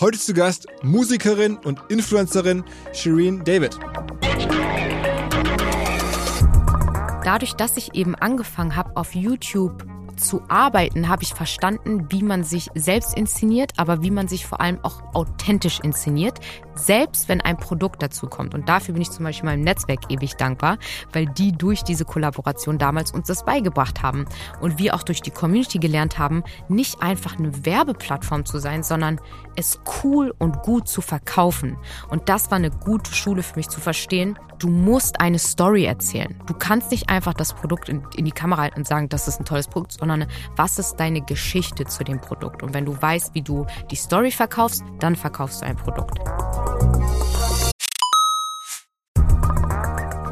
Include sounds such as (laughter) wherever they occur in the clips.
Heute zu Gast Musikerin und Influencerin Shireen David. Dadurch, dass ich eben angefangen habe, auf YouTube zu arbeiten, habe ich verstanden, wie man sich selbst inszeniert, aber wie man sich vor allem auch authentisch inszeniert, selbst wenn ein Produkt dazu kommt. Und dafür bin ich zum Beispiel meinem Netzwerk ewig dankbar, weil die durch diese Kollaboration damals uns das beigebracht haben und wir auch durch die Community gelernt haben, nicht einfach eine Werbeplattform zu sein, sondern es cool und gut zu verkaufen. Und das war eine gute Schule für mich zu verstehen. Du musst eine Story erzählen. Du kannst nicht einfach das Produkt in, in die Kamera halten und sagen, das ist ein tolles Produkt, sondern was ist deine Geschichte zu dem Produkt? Und wenn du weißt, wie du die Story verkaufst, dann verkaufst du ein Produkt. Thank you.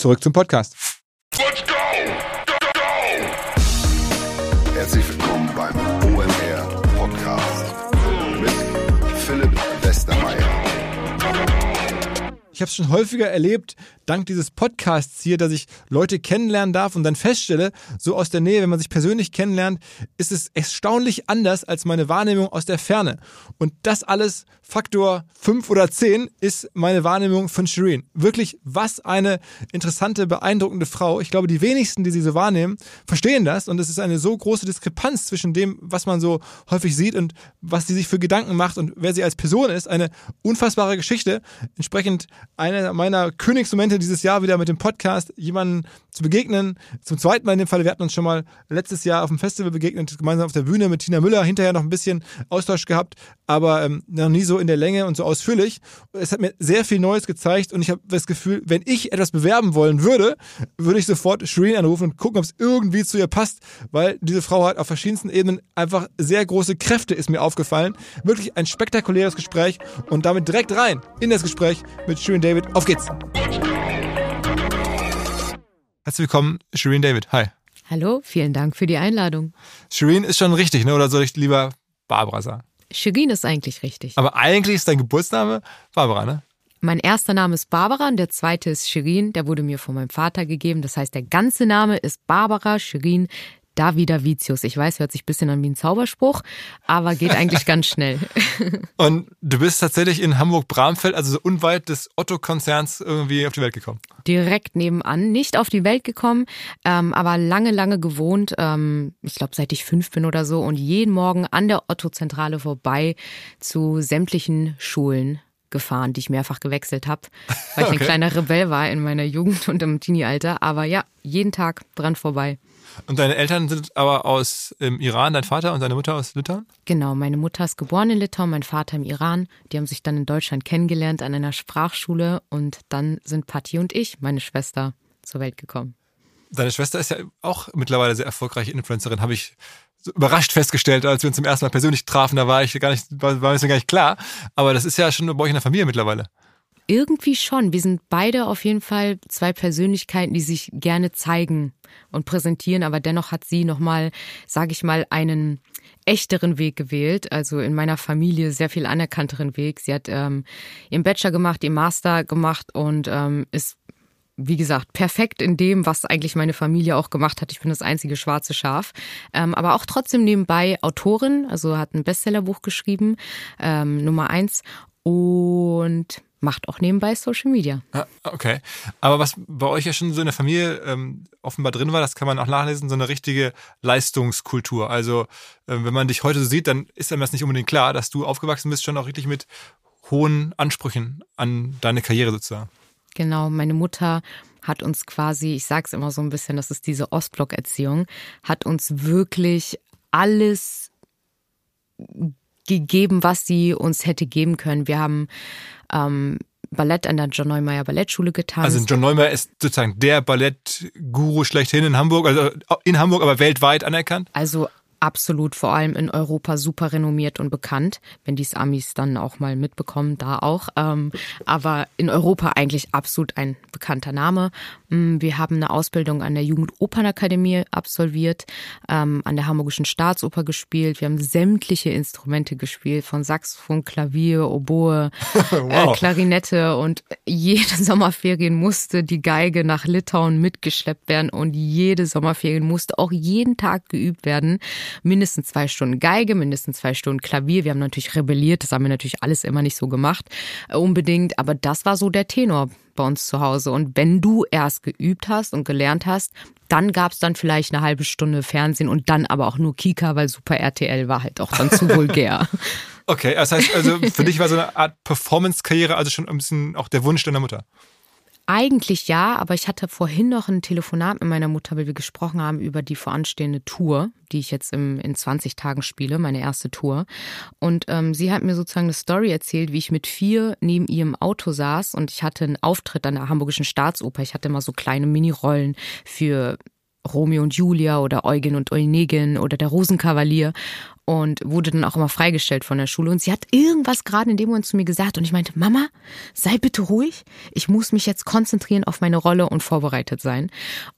Zurück zum Podcast. Let's go! Go, go! Herzlich willkommen beim OMR Podcast mit Philipp Westermeier. Ich habe es schon häufiger erlebt, dank dieses Podcasts hier, dass ich Leute kennenlernen darf und dann feststelle, so aus der Nähe, wenn man sich persönlich kennenlernt, ist es erstaunlich anders als meine Wahrnehmung aus der Ferne. Und das alles Faktor 5 oder 10 ist meine Wahrnehmung von Shireen. Wirklich, was eine interessante, beeindruckende Frau. Ich glaube, die wenigsten, die sie so wahrnehmen, verstehen das. Und es ist eine so große Diskrepanz zwischen dem, was man so häufig sieht und was sie sich für Gedanken macht und wer sie als Person ist. Eine unfassbare Geschichte. Entsprechend einer meiner Königsmomente dieses Jahr wieder mit dem Podcast, jemanden zu begegnen. Zum zweiten Mal in dem Fall. Wir hatten uns schon mal letztes Jahr auf dem Festival begegnet, gemeinsam auf der Bühne mit Tina Müller. Hinterher noch ein bisschen Austausch gehabt, aber ähm, noch nie so in der Länge und so ausführlich. Es hat mir sehr viel Neues gezeigt und ich habe das Gefühl, wenn ich etwas bewerben wollen würde, würde ich sofort Shreen anrufen und gucken, ob es irgendwie zu ihr passt, weil diese Frau hat auf verschiedensten Ebenen einfach sehr große Kräfte, ist mir aufgefallen. Wirklich ein spektakuläres Gespräch und damit direkt rein in das Gespräch mit Shreen David. Auf geht's! Herzlich willkommen, Shireen David. Hi. Hallo, vielen Dank für die Einladung. Shireen ist schon richtig, ne? Oder soll ich lieber Barbara sagen? Shirin ist eigentlich richtig. Aber eigentlich ist dein Geburtsname Barbara, ne? Mein erster Name ist Barbara und der zweite ist Shirin. Der wurde mir von meinem Vater gegeben. Das heißt, der ganze Name ist Barbara Shirin Davida Vitius. Ich weiß, hört sich ein bisschen an wie ein Zauberspruch, aber geht eigentlich ganz schnell. (laughs) Und du bist tatsächlich in Hamburg-Bramfeld, also so unweit des Otto-Konzerns, irgendwie auf die Welt gekommen? Direkt nebenan, nicht auf die Welt gekommen, ähm, aber lange, lange gewohnt. Ähm, ich glaube, seit ich fünf bin oder so und jeden Morgen an der Otto-Zentrale vorbei zu sämtlichen Schulen gefahren, die ich mehrfach gewechselt habe, weil ich (laughs) okay. ein kleiner Rebell war in meiner Jugend und im Teenie-Alter. Aber ja, jeden Tag dran vorbei. Und deine Eltern sind aber aus ähm, Iran, dein Vater und deine Mutter aus Litauen? Genau, meine Mutter ist geboren in Litauen, mein Vater im Iran. Die haben sich dann in Deutschland kennengelernt an einer Sprachschule und dann sind Patti und ich, meine Schwester, zur Welt gekommen. Deine Schwester ist ja auch mittlerweile sehr erfolgreiche Influencerin, habe ich so überrascht festgestellt, als wir uns zum ersten Mal persönlich trafen. Da war ich gar nicht, war, war mir gar nicht klar. Aber das ist ja schon bei euch in der Familie mittlerweile. Irgendwie schon. Wir sind beide auf jeden Fall zwei Persönlichkeiten, die sich gerne zeigen und präsentieren, aber dennoch hat sie nochmal, sage ich mal, einen echteren Weg gewählt, also in meiner Familie sehr viel anerkannteren Weg. Sie hat ähm, ihren Bachelor gemacht, ihren Master gemacht und ähm, ist wie gesagt, perfekt in dem, was eigentlich meine Familie auch gemacht hat. Ich bin das einzige schwarze Schaf. Ähm, aber auch trotzdem nebenbei Autorin, also hat ein Bestsellerbuch geschrieben, ähm, Nummer eins. Und macht auch nebenbei Social Media. Ah, okay. Aber was bei euch ja schon so in der Familie ähm, offenbar drin war, das kann man auch nachlesen, so eine richtige Leistungskultur. Also äh, wenn man dich heute so sieht, dann ist einem das nicht unbedingt klar, dass du aufgewachsen bist, schon auch richtig mit hohen Ansprüchen an deine Karriere sozusagen. Genau, meine Mutter hat uns quasi, ich sag's immer so ein bisschen, das ist diese Ostblock-Erziehung, hat uns wirklich alles gegeben, was sie uns hätte geben können. Wir haben ähm, Ballett an der John Neumeier Ballettschule getanzt. Also John Neumeier ist sozusagen der Ballettguru schlechthin in Hamburg, also in Hamburg, aber weltweit anerkannt? Also absolut vor allem in Europa super renommiert und bekannt, wenn die Amis dann auch mal mitbekommen, da auch. Ähm, aber in Europa eigentlich absolut ein bekannter Name. Mm, wir haben eine Ausbildung an der Jugendopernakademie absolviert, ähm, an der Hamburgischen Staatsoper gespielt. Wir haben sämtliche Instrumente gespielt, von Saxophon, Klavier, Oboe, (laughs) äh, wow. äh, Klarinette und jede Sommerferien musste die Geige nach Litauen mitgeschleppt werden und jede Sommerferien musste auch jeden Tag geübt werden mindestens zwei Stunden Geige, mindestens zwei Stunden Klavier. Wir haben natürlich rebelliert, das haben wir natürlich alles immer nicht so gemacht, äh, unbedingt, aber das war so der Tenor bei uns zu Hause. Und wenn du erst geübt hast und gelernt hast, dann gab es dann vielleicht eine halbe Stunde Fernsehen und dann aber auch nur Kika, weil Super RTL war halt auch dann zu (laughs) vulgär. Okay, das heißt also, für dich war so eine Art Performance-Karriere also schon ein bisschen auch der Wunsch deiner Mutter. Eigentlich ja, aber ich hatte vorhin noch ein Telefonat mit meiner Mutter, weil wir gesprochen haben über die voranstehende Tour, die ich jetzt im, in 20 Tagen spiele, meine erste Tour. Und ähm, sie hat mir sozusagen eine Story erzählt, wie ich mit vier neben ihrem Auto saß und ich hatte einen Auftritt an der Hamburgischen Staatsoper. Ich hatte immer so kleine Mini-Rollen für Romeo und Julia oder Eugen und Eunegin oder der Rosenkavalier und wurde dann auch immer freigestellt von der Schule. Und sie hat irgendwas gerade in dem Moment zu mir gesagt und ich meinte, Mama, sei bitte ruhig. Ich muss mich jetzt konzentrieren auf meine Rolle und vorbereitet sein.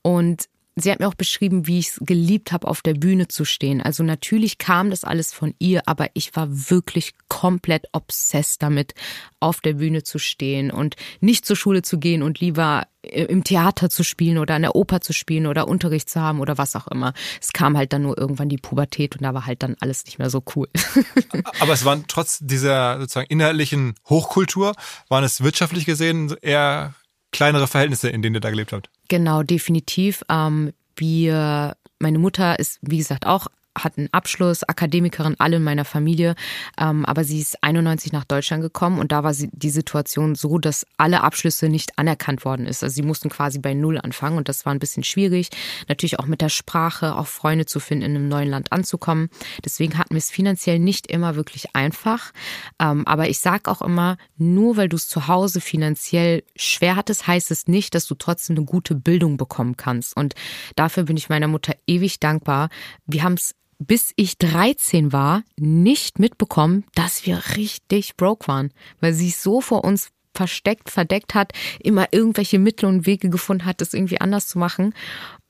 Und Sie hat mir auch beschrieben, wie ich es geliebt habe, auf der Bühne zu stehen. Also natürlich kam das alles von ihr, aber ich war wirklich komplett obsessed damit, auf der Bühne zu stehen und nicht zur Schule zu gehen und lieber im Theater zu spielen oder an der Oper zu spielen oder Unterricht zu haben oder was auch immer. Es kam halt dann nur irgendwann die Pubertät und da war halt dann alles nicht mehr so cool. (laughs) Aber es waren trotz dieser sozusagen inhaltlichen Hochkultur, waren es wirtschaftlich gesehen eher kleinere Verhältnisse, in denen ihr da gelebt habt. Genau, definitiv. Ähm, wir, meine Mutter ist, wie gesagt, auch hat einen Abschluss, Akademikerin, alle in meiner Familie. Ähm, aber sie ist 91 nach Deutschland gekommen und da war sie, die Situation so, dass alle Abschlüsse nicht anerkannt worden ist. Also sie mussten quasi bei Null anfangen und das war ein bisschen schwierig. Natürlich auch mit der Sprache, auch Freunde zu finden, in einem neuen Land anzukommen. Deswegen hatten wir es finanziell nicht immer wirklich einfach. Ähm, aber ich sage auch immer, nur weil du es zu Hause finanziell schwer hattest, heißt es nicht, dass du trotzdem eine gute Bildung bekommen kannst. Und dafür bin ich meiner Mutter ewig dankbar. Wir haben es bis ich 13 war, nicht mitbekommen, dass wir richtig broke waren, weil sie es so vor uns versteckt, verdeckt hat, immer irgendwelche Mittel und Wege gefunden hat, das irgendwie anders zu machen.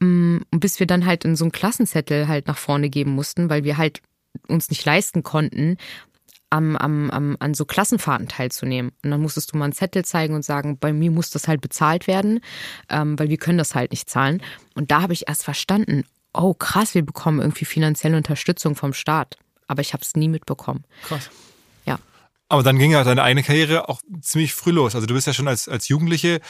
Mm, bis wir dann halt in so einen Klassenzettel halt nach vorne geben mussten, weil wir halt uns nicht leisten konnten, am, am, am, an so Klassenfahrten teilzunehmen. Und dann musstest du mal einen Zettel zeigen und sagen, bei mir muss das halt bezahlt werden, ähm, weil wir können das halt nicht zahlen. Und da habe ich erst verstanden, oh krass, wir bekommen irgendwie finanzielle Unterstützung vom Staat. Aber ich habe es nie mitbekommen. Krass. Ja. Aber dann ging ja deine eigene Karriere auch ziemlich früh los. Also du bist ja schon als, als Jugendliche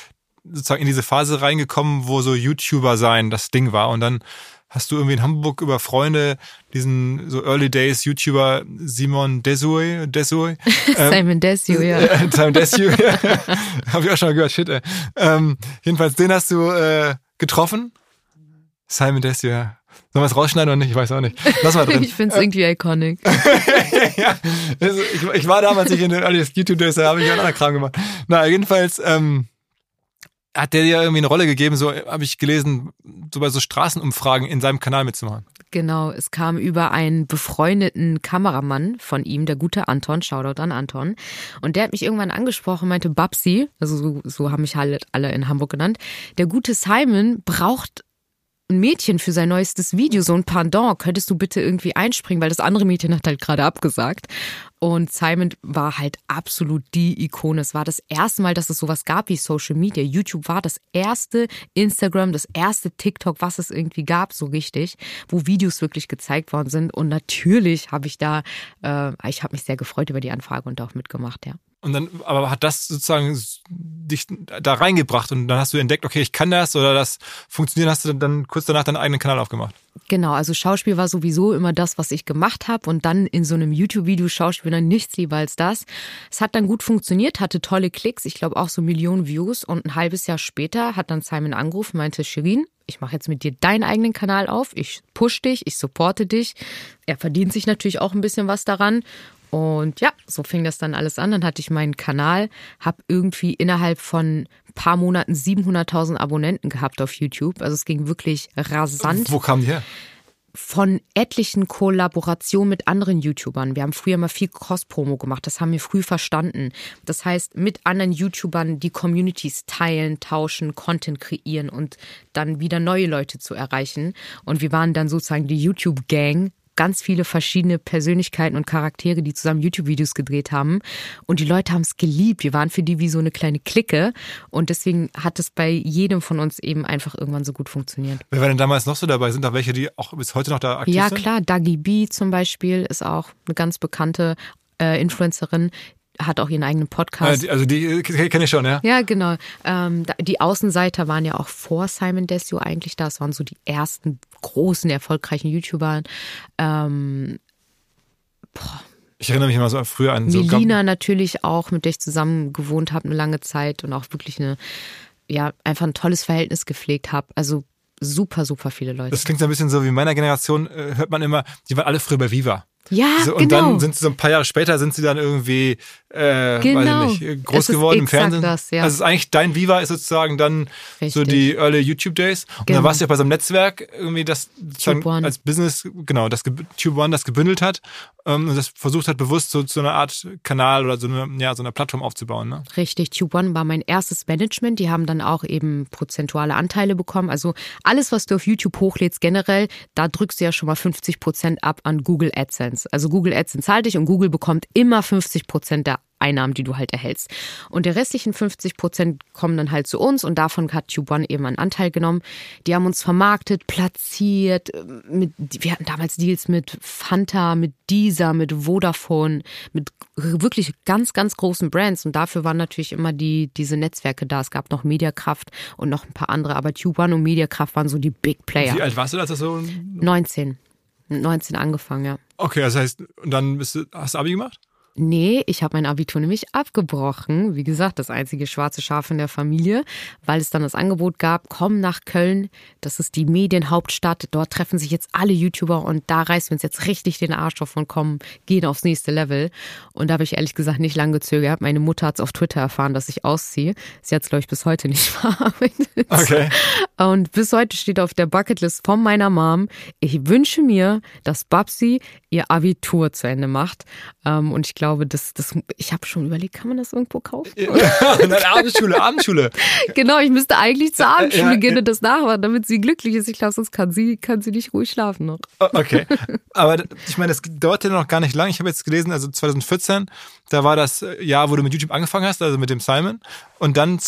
sozusagen in diese Phase reingekommen, wo so YouTuber sein das Ding war. Und dann hast du irgendwie in Hamburg über Freunde diesen so Early Days YouTuber Simon Desue, Desue (laughs) ähm, Simon Desue, ja. (laughs) Äh, Simon Desue, ja. (laughs) Habe ich auch schon mal gehört, shit, ey. Ähm, jedenfalls, den hast du äh, getroffen Simon Desue. Sollen wir es rausschneiden oder nicht? Ich weiß auch nicht. Lass mal drin. (laughs) ich finde es irgendwie iconic. (laughs) ja, also ich, ich, war damals nicht in den Early YouTube Days, da habe ich einen anderen Kram gemacht. Na, jedenfalls ähm, hat der dir irgendwie eine Rolle gegeben, so habe ich gelesen, so bei so Straßenumfragen in seinem Kanal mitzumachen. Genau, es kam über einen befreundeten Kameramann von ihm, der gute Anton, Shoutout an Anton. Und der hat mich irgendwann angesprochen, meinte Babsi, also so, so haben mich halt alle in Hamburg genannt, der gute Simon braucht ein Mädchen für sein neuestes Video, so ein Pendant, könntest du bitte irgendwie einspringen, weil das andere Mädchen hat halt gerade abgesagt. Und Simon war halt absolut die Ikone. Es war das erste Mal, dass es sowas gab wie Social Media. YouTube war das erste Instagram, das erste TikTok, was es irgendwie gab, so richtig, wo Videos wirklich gezeigt worden sind. Und natürlich habe ich da, äh, ich habe mich sehr gefreut über die Anfrage und auch mitgemacht, ja. Und dann, aber hat das sozusagen dich da reingebracht und dann hast du entdeckt, okay, ich kann das oder das funktioniert, hast du dann kurz danach deinen eigenen Kanal aufgemacht? Genau, also Schauspiel war sowieso immer das, was ich gemacht habe und dann in so einem YouTube-Video Schauspiel dann nichts lieber als das. Es hat dann gut funktioniert, hatte tolle Klicks, ich glaube auch so Millionen Views und ein halbes Jahr später hat dann Simon angerufen, meinte Shirin, ich mache jetzt mit dir deinen eigenen Kanal auf, ich push dich, ich supporte dich. Er verdient sich natürlich auch ein bisschen was daran und ja, so fing das dann alles an. Dann hatte ich meinen Kanal, habe irgendwie innerhalb von ein paar Monaten 700.000 Abonnenten gehabt auf YouTube. Also es ging wirklich rasant. Wo kam die her? Von etlichen Kollaborationen mit anderen YouTubern. Wir haben früher mal viel Cross-Promo gemacht. Das haben wir früh verstanden. Das heißt, mit anderen YouTubern die Communities teilen, tauschen, Content kreieren und dann wieder neue Leute zu erreichen. Und wir waren dann sozusagen die YouTube-Gang ganz viele verschiedene Persönlichkeiten und Charaktere, die zusammen YouTube-Videos gedreht haben. Und die Leute haben es geliebt. Wir waren für die wie so eine kleine Clique. Und deswegen hat es bei jedem von uns eben einfach irgendwann so gut funktioniert. Wer war denn damals noch so dabei? Sind da welche, die auch bis heute noch da aktiv ja, sind? Ja, klar. Dagi B zum Beispiel ist auch eine ganz bekannte äh, Influencerin, hat auch ihren eigenen Podcast. Also die kenne ich schon, ja. Ja, genau. Ähm, die Außenseiter waren ja auch vor Simon Desio eigentlich da. Das waren so die ersten großen, erfolgreichen YouTuber. Ähm, boah. Ich erinnere mich immer so früher an so. Melina natürlich auch, mit der ich zusammen gewohnt habe eine lange Zeit und auch wirklich eine, ja, einfach ein tolles Verhältnis gepflegt habe. Also super, super viele Leute. Das klingt so ein bisschen so wie in meiner Generation, äh, hört man immer, die waren alle früher bei Viva. Ja, so, und genau. Und dann sind sie so ein paar Jahre später sind sie dann irgendwie äh, genau. weiß ich nicht, groß geworden im Fernsehen. Das, ja. Also ist eigentlich dein Viva ist sozusagen dann Richtig. so die Early YouTube Days. Und Genau. dann warst du ja bei so einem Netzwerk irgendwie das als Business, genau, das Tube One das gebündelt hat ähm, und das versucht hat, bewusst so zu einer Art Kanal oder so eine, ja, so eine Plattform aufzubauen. Ne? Richtig, Tube One war mein erstes Management. Die haben dann auch eben prozentuale Anteile bekommen. Also alles, was du auf YouTube hochlädst generell, da drückst du ja schon mal 50 Prozent ab an Google AdSense. Also Google AdSense zahlt dich und Google bekommt immer 50 Prozent der Einnahmen, die du halt erhältst. Und der restlichen 50 Prozent kommen dann halt zu uns und davon hat Tube One eben einen Anteil genommen. Die haben uns vermarktet, platziert. Mit, wir hatten damals Deals mit Fanta, mit Deezer, mit Vodafone, mit wirklich ganz, ganz großen Brands. Und dafür waren natürlich immer die, diese Netzwerke da. Es gab noch Mediakraft und noch ein paar andere, aber Tube One und Mediakraft waren so die Big Player. Wie alt warst du, als das so? 19. 19 angefangen, ja. Okay, das heißt, und dann bist du, hast du Abi gemacht? Nee, ich habe mein Abitur nämlich abgebrochen. Wie gesagt, das einzige schwarze Schaf in der Familie, weil es dann das Angebot gab, komm nach Köln, das ist die Medienhauptstadt, dort treffen sich jetzt alle YouTuber und da reißen wir uns jetzt richtig den Arsch auf und kommen, gehen aufs nächste Level. Und da habe ich ehrlich gesagt nicht lange gezögert. Meine Mutter hat es auf Twitter erfahren, dass ich ausziehe. Sie hat es, glaube ich, bis heute nicht (laughs) verarbeitet. Okay. Und bis heute steht auf der Bucketlist von meiner Mom, ich wünsche mir, dass Babsi ihr Abitur zu Ende macht. Ähm, Und ich glaube, das, das, ich habe schon überlegt, kann man das irgendwo kaufen? (laughs) Nein, Abendschule, Abendschule. (laughs) Genau, ich müsste eigentlich zur Abendschule Ja, gehen und das nachmachen, damit sie glücklich ist. Ich glaube, sonst kann sie, kann sie nicht ruhig schlafen noch. Okay. (laughs) Aber ich meine, das dauert ja noch gar nicht lang. Ich habe jetzt gelesen, also 2014, da war das Jahr, wo du mit YouTube angefangen hast, also mit dem Simon. Und dann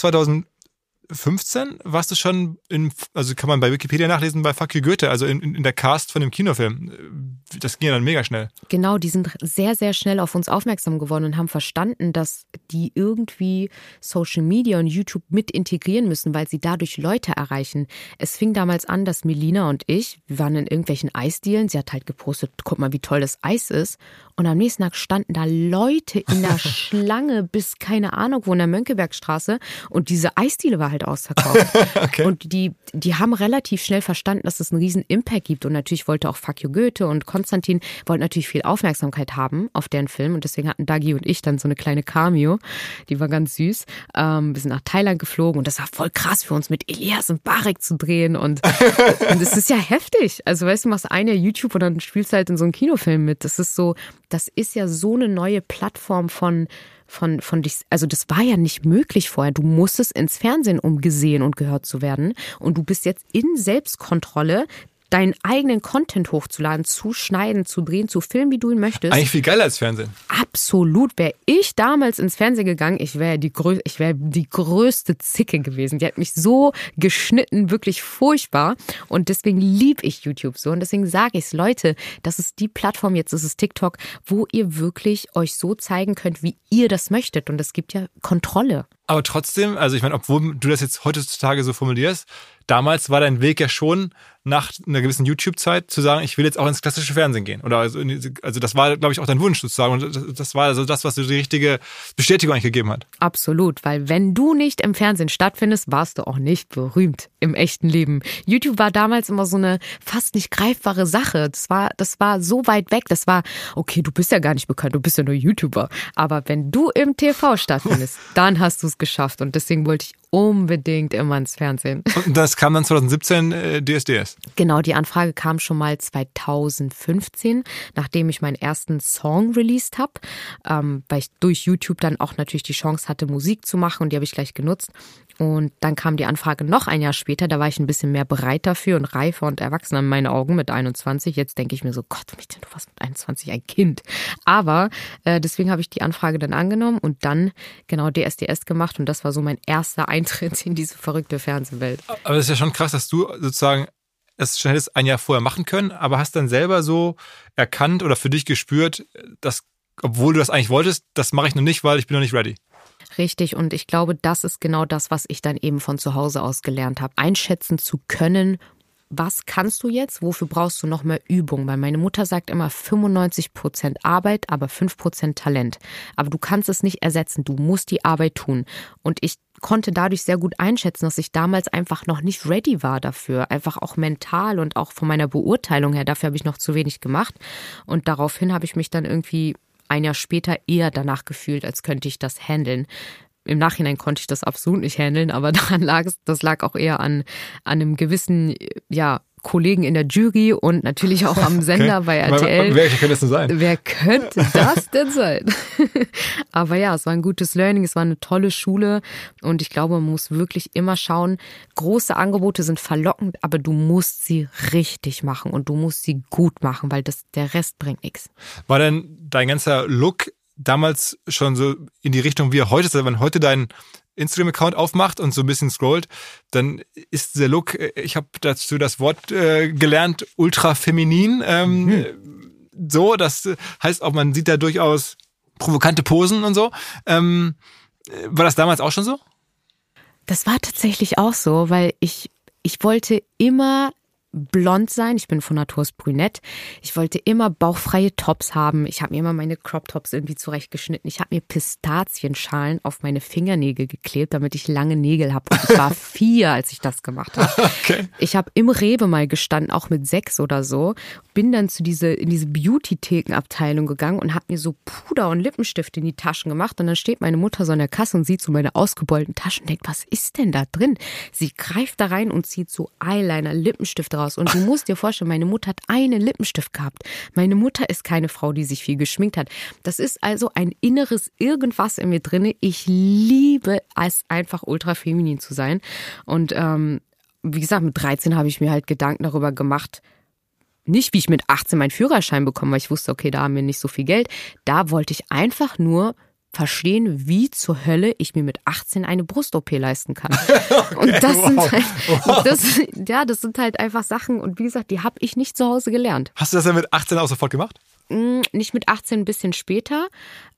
2015 warst du schon in, also kann man bei Wikipedia nachlesen, bei Fuck You Goethe, also in, in der Cast von dem Kinofilm. Das ging ja dann mega schnell. Genau, die sind sehr, sehr schnell auf uns aufmerksam geworden und haben verstanden, dass die irgendwie Social Media und YouTube mit integrieren müssen, weil sie dadurch Leute erreichen. Es fing damals an, dass Melina und ich, wir waren in irgendwelchen Eisdielen, sie hat halt gepostet, guck mal, wie toll das Eis ist. Und am nächsten Tag standen da Leute in der (laughs) Schlange bis keine Ahnung wo in der Mönckebergstraße und diese Eisdiele war halt ausverkauft. (laughs) Und die, die haben relativ schnell verstanden, dass es einen riesen Impact gibt. Und natürlich wollte auch Fuck You Goethe und Konstantin wollten natürlich viel Aufmerksamkeit haben auf deren Film. Und deswegen hatten Dagi und ich dann so eine kleine Cameo. Die war ganz süß. Ähm, wir sind nach Thailand geflogen und das war voll krass für uns, mit Elias und Barek zu drehen. Und, (laughs) und das ist ja heftig. Also weißt du, machst ein Jahr YouTube und dann spielst du halt in so einem Kinofilm mit. Das ist so, das ist ja so eine neue Plattform von von, von dich, also das war ja nicht möglich vorher. Du musstest ins Fernsehen, um gesehen und gehört zu werden. Und du bist jetzt in Selbstkontrolle deinen eigenen Content hochzuladen, zu schneiden, zu drehen, zu filmen, wie du ihn möchtest. Eigentlich viel geiler als Fernsehen. Absolut. Wäre ich damals ins Fernsehen gegangen, ich wäre die, grö ich wär die größte Zicke gewesen. Die hat mich so geschnitten, wirklich furchtbar. Und deswegen liebe ich YouTube so. Und deswegen sage ich es, Leute, das ist die Plattform, jetzt ist es TikTok, wo ihr wirklich euch so zeigen könnt, wie ihr das möchtet. Und es gibt ja Kontrolle. Aber trotzdem, also ich meine, obwohl du das jetzt heutzutage so formulierst, damals war dein Weg ja schon nach einer gewissen YouTube-Zeit zu sagen, ich will jetzt auch ins klassische Fernsehen gehen. Oder also, also das war, glaube ich, auch dein Wunsch sozusagen. Und das war also das, was dir die richtige Bestätigung eigentlich gegeben hat. Absolut, weil wenn du nicht im Fernsehen stattfindest, warst du auch nicht berühmt im echten Leben. YouTube war damals immer so eine fast nicht greifbare Sache. Das war, das war so weit weg. Das war, okay, du bist ja gar nicht bekannt, du bist ja nur YouTuber. Aber wenn du im TV stattfindest, (laughs) dann hast du es geschafft. Und deswegen wollte ich unbedingt immer ins Fernsehen. (laughs) Und das kam dann 2017 äh, DSDS. Genau, die Anfrage kam schon mal 2015, nachdem ich meinen ersten Song released habe, ähm, weil ich durch YouTube dann auch natürlich die Chance hatte, Musik zu machen und die habe ich gleich genutzt. Und dann kam die Anfrage noch ein Jahr später, da war ich ein bisschen mehr bereit dafür und reifer und erwachsener in meinen Augen mit 21. Jetzt denke ich mir so, Gott, mich denn du warst mit 21 ein Kind. Aber äh, deswegen habe ich die Anfrage dann angenommen und dann genau DSDS gemacht und das war so mein erster Eintritt in diese verrückte Fernsehwelt. Aber es ist ja schon krass, dass du sozusagen es schon hättest ein Jahr vorher machen können, aber hast dann selber so erkannt oder für dich gespürt, dass, obwohl du das eigentlich wolltest, das mache ich noch nicht, weil ich bin noch nicht ready. Richtig, und ich glaube, das ist genau das, was ich dann eben von zu Hause aus gelernt habe. Einschätzen zu können, was kannst du jetzt, wofür brauchst du noch mehr Übung? Weil meine Mutter sagt immer 95 Prozent Arbeit, aber 5 Prozent Talent. Aber du kannst es nicht ersetzen, du musst die Arbeit tun. Und ich konnte dadurch sehr gut einschätzen, dass ich damals einfach noch nicht ready war dafür. Einfach auch mental und auch von meiner Beurteilung her. Dafür habe ich noch zu wenig gemacht. Und daraufhin habe ich mich dann irgendwie ein Jahr später eher danach gefühlt, als könnte ich das handeln. Im Nachhinein konnte ich das absolut nicht handeln, aber (laughs) daran lag es, das lag auch eher an, an einem gewissen, ja, Kollegen in der Jury und natürlich auch am Sender okay. bei RTL. Wer könnte das denn sein? Wer könnte das denn sein? (laughs) Aber ja, es war ein gutes Learning, es war eine tolle Schule und ich glaube, man muss wirklich immer schauen, große Angebote sind verlockend, aber du musst sie richtig machen und du musst sie gut machen, weil das, der Rest bringt nichts. War denn dein ganzer Look damals schon so in die Richtung, wie er heute ist? Also wenn heute dein Instagram-Account aufmacht und so ein bisschen scrollt, dann ist der Look, äh, ich habe dazu das Wort äh, gelernt, ultra feminin. Ähm, mhm. So, das heißt auch, man sieht da durchaus provokante Posen und so. Ähm, war das damals auch schon so? Das war tatsächlich auch so, weil ich, ich wollte immer blond sein. Ich bin von Natur aus brünett. Ich wollte immer bauchfreie Tops haben. Ich habe mir immer meine Crop Tops irgendwie zurechtgeschnitten. Ich habe mir Pistazienschalen auf meine Fingernägel geklebt, damit ich lange Nägel habe. Und ich war (laughs) vier, als ich das gemacht habe. Okay. Ich habe im Rewe mal gestanden, auch mit sechs oder so. Bin dann zu diese in diese Beauty-Theken-Abteilung gegangen und habe mir so Puder und Lippenstift in die Taschen gemacht. Und dann steht meine Mutter so an der Kasse und sieht so meine ausgebeulten Taschen und denkt, was ist denn da drin? Sie greift da rein und zieht so Eyeliner, Lippenstift raus raus. Und du musst dir vorstellen, meine Mutter hat einen Lippenstift gehabt. Meine Mutter ist keine Frau, die sich viel geschminkt hat. Das ist also ein inneres Irgendwas in mir drinne. Ich liebe es einfach ultra feminin zu sein. Und ähm, wie gesagt, mit 13 habe ich mir halt Gedanken darüber gemacht, nicht wie ich mit 18 meinen Führerschein bekomme, weil ich wusste, okay, da haben wir nicht so viel Geld. Da wollte ich einfach nur verstehen, wie zur Hölle ich mir mit 18 eine Brust-OP leisten kann. (laughs) okay, und das wow. sind halt, wow. das, ja, das sind halt einfach Sachen und wie gesagt, die habe ich nicht zu Hause gelernt. Hast du das dann mit 18 auch sofort gemacht? Hm, nicht mit 18, ein bisschen später.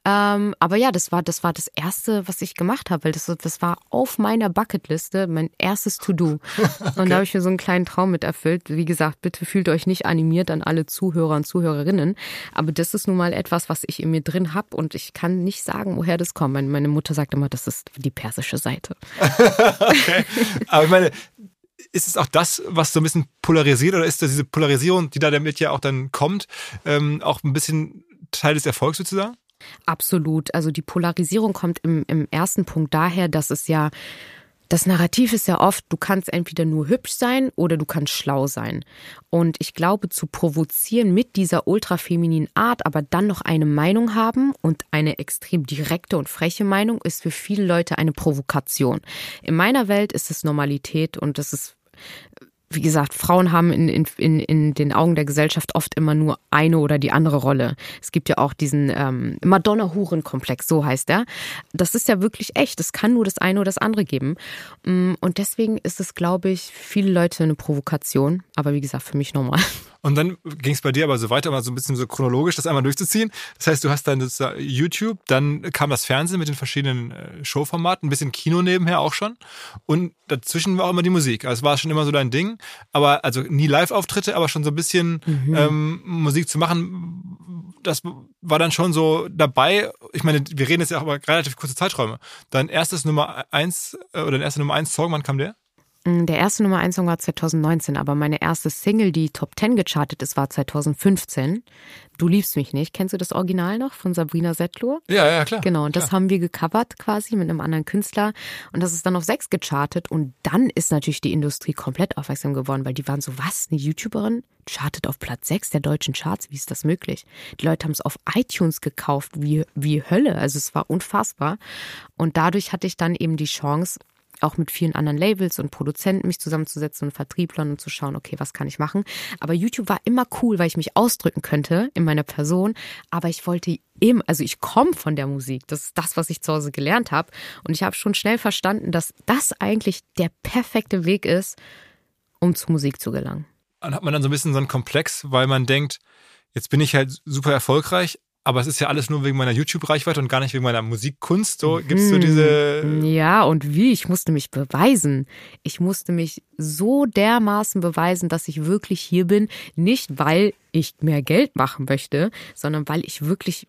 Ähm, aber ja, das war, das war das Erste, was ich gemacht habe, weil das, das war auf meiner Bucketliste mein erstes To-Do. okay. (laughs) Und da habe ich mir so einen kleinen Traum mit erfüllt. Wie gesagt, bitte fühlt euch nicht animiert an alle Zuhörer und Zuhörerinnen. Aber das ist nun mal etwas, was ich in mir drin habe und ich kann nicht sagen, woher das kommt. Meine Mutter sagt immer, das ist die persische Seite. (laughs) okay. Aber ich meine, ist es auch das, was so ein bisschen polarisiert oder ist das diese Polarisierung, die da damit ja auch dann kommt, ähm, auch ein bisschen Teil des Erfolgs sozusagen? Absolut. Also die Polarisierung kommt im, im ersten Punkt daher, dass es ja das Narrativ ist ja oft, du kannst entweder nur hübsch sein oder du kannst schlau sein. Und ich glaube, zu provozieren mit dieser ultrafemininen Art, aber dann noch eine Meinung haben und eine extrem direkte und freche Meinung, ist für viele Leute eine Provokation. In meiner Welt ist es Normalität und das ist wie gesagt, Frauen haben in, in, in den Augen der Gesellschaft oft immer nur eine oder die andere Rolle. Es gibt ja auch diesen ähm, Madonna-Huren-Komplex, so heißt er. Das ist ja wirklich echt. Es kann nur das eine oder das andere geben. Mm, und deswegen ist es, glaube ich, viele Leute eine Provokation. Aber wie gesagt, für mich normal. Und dann ging es bei dir aber so weiter, mal so ein bisschen so chronologisch das einmal durchzuziehen. Das heißt, du hast dann das YouTube, dann kam das Fernsehen mit den verschiedenen äh, Showformaten, ein bisschen Kino nebenher auch schon. Und dazwischen war auch immer die Musik. Also es war schon immer so dein Ding. Aber also nie Live-Auftritte, aber schon so ein bisschen mhm. ähm, Musik zu machen, das war dann schon so dabei. Ich meine, wir reden jetzt ja auch über relativ kurze Zeiträume. Dein erstes Nummer eins äh, oder dein erster Nummer eins Song, wann kam der? Mm, der erste Nummer 1 Song war 2019, aber meine erste Single, die Top 10 gechartet ist, war 2015. Du liebst mich nicht. Kennst du das Original noch von Sabrina Settler? Ja, ja, klar. Genau, und das haben wir gecovert quasi mit einem anderen Künstler und das ist dann auf 6 gechartet und dann ist natürlich die Industrie komplett aufmerksam geworden, weil die waren so, was, eine YouTuberin chartet auf Platz 6 der deutschen Charts, wie ist das möglich? Die Leute haben es auf iTunes gekauft, wie, wie Hölle, also es war unfassbar und dadurch hatte ich dann eben die Chance, auch mit vielen anderen Labels und Produzenten mich zusammenzusetzen und Vertrieblern und zu schauen, okay, was kann ich machen. Aber YouTube war immer cool, weil ich mich ausdrücken könnte in meiner Person. Aber ich wollte eben, also ich komme von der Musik. Das ist das, was ich zu Hause gelernt habe. Und ich habe schon schnell verstanden, dass das eigentlich der perfekte Weg ist, um zur Musik zu gelangen. Dann hat man dann so ein bisschen so einen Komplex, weil man denkt, jetzt bin ich halt super erfolgreich, aber es ist ja alles nur wegen meiner YouTube-Reichweite und gar nicht wegen meiner Musikkunst. So gibt's so hm. diese. Ja, und wie? Ich musste mich beweisen. Ich musste mich so dermaßen beweisen, dass ich wirklich hier bin. Nicht, weil ich mehr Geld machen möchte, sondern weil ich wirklich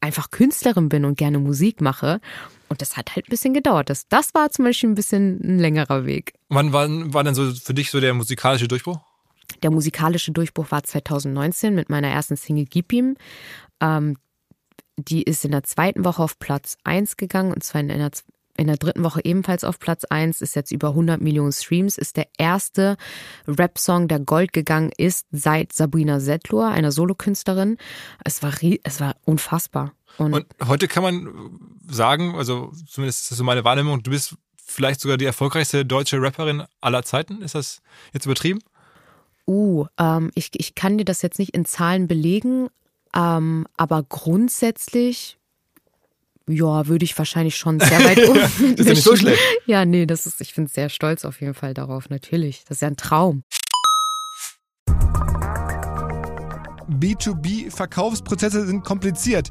einfach Künstlerin bin und gerne Musik mache. Und das hat halt ein bisschen gedauert. Das, das war zum Beispiel ein bisschen ein längerer Weg. Wann war, war denn so für dich so der musikalische Durchbruch? Der musikalische Durchbruch war 2019 mit meiner ersten Single Gib ihm. Ähm, die ist in der zweiten Woche auf Platz 1 gegangen und zwar in der, in der dritten Woche ebenfalls auf Platz 1, ist jetzt über 100 Millionen Streams, ist der erste Rap-Song, der Gold gegangen ist seit Sabrina Settler, einer Solokünstlerin. Es war, es war unfassbar. Und, und heute kann man sagen, also zumindest ist das so meine Wahrnehmung, du bist vielleicht sogar die erfolgreichste deutsche Rapperin aller Zeiten. Ist das jetzt übertrieben? Uh, ähm, ich, ich kann dir das jetzt nicht in Zahlen belegen, ähm, aber grundsätzlich, ja, würde ich wahrscheinlich schon sehr weit oben. (laughs) das ist ja nicht so schlecht. Ja, nee, das ist, ich bin sehr stolz auf jeden Fall darauf, natürlich. Das ist ja ein Traum. B2B-Verkaufsprozesse sind kompliziert.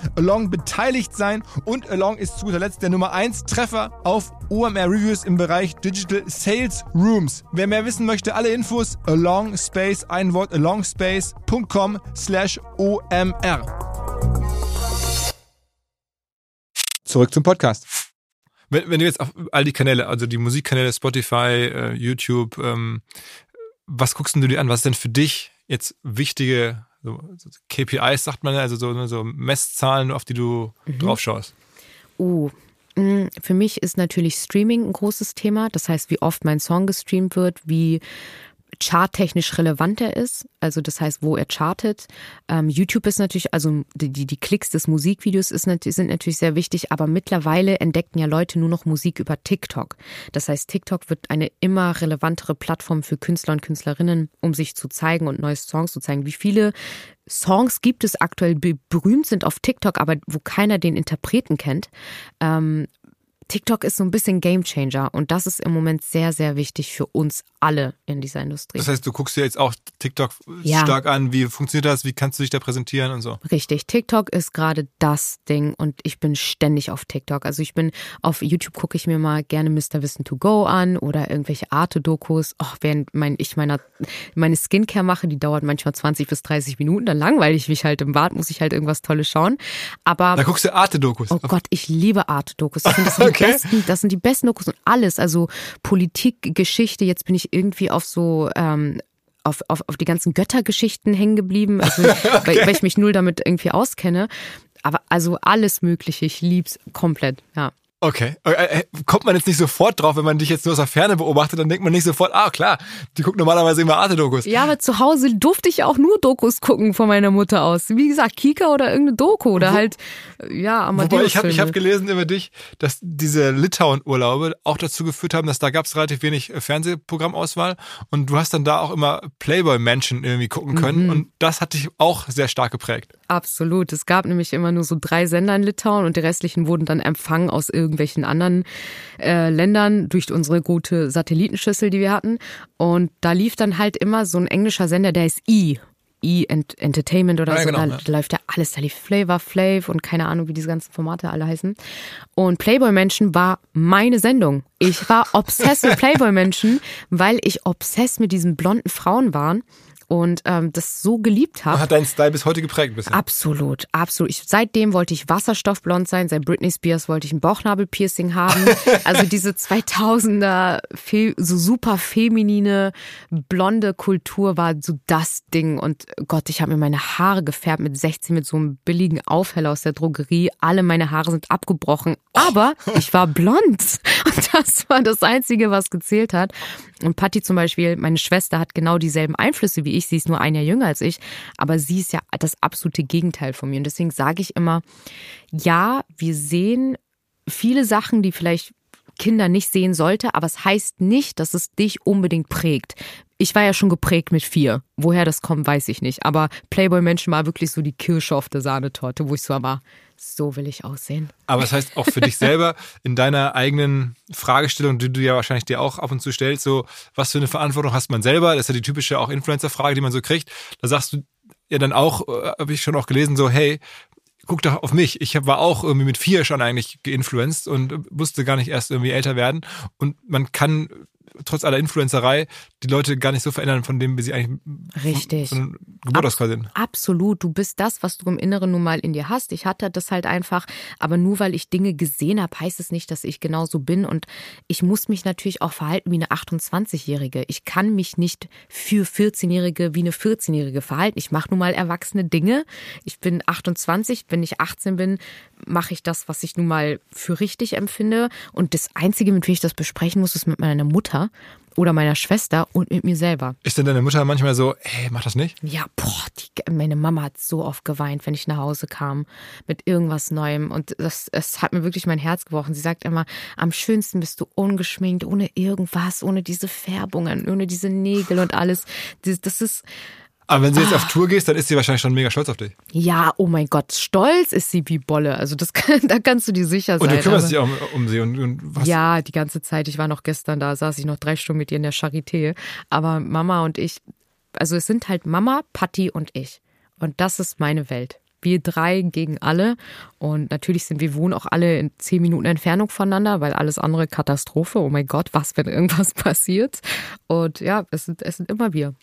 Along beteiligt sein und Along ist zu guter Letzt der Nummer 1 Treffer auf OMR Reviews im Bereich Digital Sales Rooms. Wer mehr wissen möchte, alle Infos Along Space, ein Wort alongspace.com slash OMR. Zurück zum Podcast. Wenn, wenn du jetzt auf all die Kanäle, also die Musikkanäle, Spotify, äh, YouTube, ähm, was guckst du dir an? Was ist denn für dich jetzt wichtige so, so KPIs, sagt man, also so, so Messzahlen, auf die du mhm. drauf schaust? Uh, mm, für mich ist natürlich Streaming ein großes Thema. Das heißt, wie oft mein Song gestreamt wird, wie charttechnisch relevant er ist, also das heißt, wo er chartet. Ähm, YouTube ist natürlich, also die, die, Klicks des Musikvideos ist, sind natürlich sehr wichtig, aber mittlerweile entdecken ja Leute nur noch Musik über TikTok. Das heißt, TikTok wird eine immer relevantere Plattform für Künstler und Künstlerinnen, um sich zu zeigen und neue Songs zu zeigen. Wie viele Songs gibt es aktuell, die berühmt sind auf TikTok, aber wo keiner den Interpreten kennt. Ähm, TikTok ist so ein bisschen Gamechanger und das ist im Moment sehr, sehr wichtig für uns alle in dieser Industrie. Das heißt, du guckst dir jetzt auch TikTok ja. stark an. Wie funktioniert das? Wie kannst du dich da präsentieren und so? Richtig. TikTok ist gerade das Ding und ich bin ständig auf TikTok. Also ich bin auf YouTube gucke ich mir mal gerne Mr. Wissen to Go an oder irgendwelche Arte-Dokus. Oh, während mein, ich meiner, meine Skincare mache, die dauert manchmal 20 bis 30 Minuten, dann langweile ich mich halt im Bad, muss ich halt irgendwas Tolles schauen. Aber. Da guckst du Arte-Dokus. Oh Gott, ich liebe Arte-Dokus. Ich finde, das, (laughs) okay. Besten, das sind die besten Dokus und alles. Also Politik, Geschichte, jetzt bin ich irgendwie auf so ähm, auf, auf, auf die ganzen Göttergeschichten hängen geblieben, also, (laughs) okay. weil, weil ich mich null damit irgendwie auskenne. Aber also alles Mögliche, ich lieb's komplett, ja. Okay. Äh, äh, kommt man jetzt nicht sofort drauf, wenn man dich jetzt nur aus der Ferne beobachtet, dann denkt man nicht sofort, ah klar, die guckt normalerweise immer Arte-Dokus. Ja, aber zu Hause durfte ich auch nur Dokus gucken von meiner Mutter aus. Wie gesagt, Kika oder irgendeine Doku oder Wo, halt, ja, Amadeus Wobei ich habe hab gelesen über dich, dass diese Litauen-Urlaube auch dazu geführt haben, dass da gab es relativ wenig äh, Fernsehprogrammauswahl und du hast dann da auch immer Playboy-Menschen irgendwie gucken können mhm. und das hat dich auch sehr stark geprägt. Absolut. Es gab nämlich immer nur so drei Sender in Litauen und die restlichen wurden dann empfangen aus irgendwelchen anderen äh, Ländern durch unsere gute Satellitenschüssel, die wir hatten. Und da lief dann halt immer so ein englischer Sender, der ist I. E Entertainment oder ja, so, genau, da, ja. läuft ja alles, da lief Flavor Flav und keine Ahnung, wie diese ganzen Formate alle heißen. Und Playboy Menschen war meine Sendung. Ich war obsessed mit Playboy Menschen, weil ich obsessed mit diesen blonden Frauen waren und ähm, das so geliebt habe. Hat deinen Style bis heute geprägt bisher? Absolut, absolut. Ich, seitdem wollte ich wasserstoffblond sein. Seit Britney Spears wollte ich ein Bauchnabelpiercing haben. (laughs) also diese 2000er so super feminine blonde Kultur war so das Ding. Und Gott, ich habe mir meine Haare gefärbt mit 16 mit so einem billigen Aufheller aus der Drogerie. Alle meine Haare sind abgebrochen, aber (laughs) ich war blond. Und das war das Einzige, was gezählt hat. Und Patti zum Beispiel, meine Schwester, hat genau dieselben Einflüsse wie ich. Sie ist nur ein Jahr jünger als ich, aber sie ist ja das absolute Gegenteil von mir. Und deswegen sage ich immer, ja, wir sehen viele Sachen, die vielleicht Kinder nicht sehen sollte, aber es heißt nicht, dass es dich unbedingt prägt. Ich war ja schon geprägt mit vier. Woher das kommt, weiß ich nicht. Aber Playboy-Menschen war wirklich so die Kirsche auf der Sahnetorte, wo ich so war, so will ich aussehen. Aber das heißt auch für dich selber (laughs) in deiner eigenen Fragestellung, die du ja wahrscheinlich dir auch ab und zu stellst, so was für eine Verantwortung hast man selber? Das ist ja die typische auch Influencer-Frage, die man so kriegt. Da sagst du ja dann auch, äh, habe ich schon auch gelesen, so hey, guck doch auf mich. Ich war auch irgendwie mit vier schon eigentlich geinfluenced und musste gar nicht erst irgendwie älter werden. Und man kann trotz aller Influencerei die Leute gar nicht so verändern, von dem wie sie eigentlich Richtig. von Geburt aus quasi sind. Absolut. Du bist das, was du im Inneren nun mal in dir hast. Ich hatte das halt einfach, aber nur weil ich Dinge gesehen habe, heißt es nicht, dass ich genauso bin. Und ich muss mich natürlich auch verhalten wie eine 28-Jährige. Ich kann mich nicht für 14-Jährige wie eine 14-Jährige verhalten. Ich mache nun mal erwachsene Dinge. Ich bin 28, wenn ich 18 bin, mache ich das, was ich nun mal für richtig empfinde. Und das Einzige, mit wem ich das besprechen muss, ist mit meiner Mutter oder meiner Schwester und mit mir selber. Ist denn deine Mutter manchmal so, hey, mach das nicht? Ja, boah, die, meine Mama hat so oft geweint, wenn ich nach Hause kam mit irgendwas Neuem. Und das, es hat mir wirklich mein Herz gebrochen. Sie sagt immer, am schönsten bist du ungeschminkt, ohne irgendwas, ohne diese Färbungen, ohne diese Nägel und alles. Das, das ist, aber wenn sie jetzt ah. auf Tour gehst, dann ist sie wahrscheinlich schon mega stolz auf dich. Ja, oh mein Gott, stolz ist sie wie Bolle. Also das kann, (laughs) da kannst du dir sicher sein. Und du kümmerst dich auch um, um sie und, und was? Ja, die ganze Zeit. Ich war noch gestern da, saß ich noch drei Stunden mit ihr in der Charité. Aber Mama und ich, also es sind halt Mama, Patti und ich. Und das ist meine Welt. Wir drei gegen alle. Und natürlich sind wir wohnen auch alle in zehn Minuten Entfernung voneinander, weil alles andere Katastrophe. Oh mein Gott, was, wenn irgendwas (laughs) passiert? Und ja, es sind, es sind immer wir.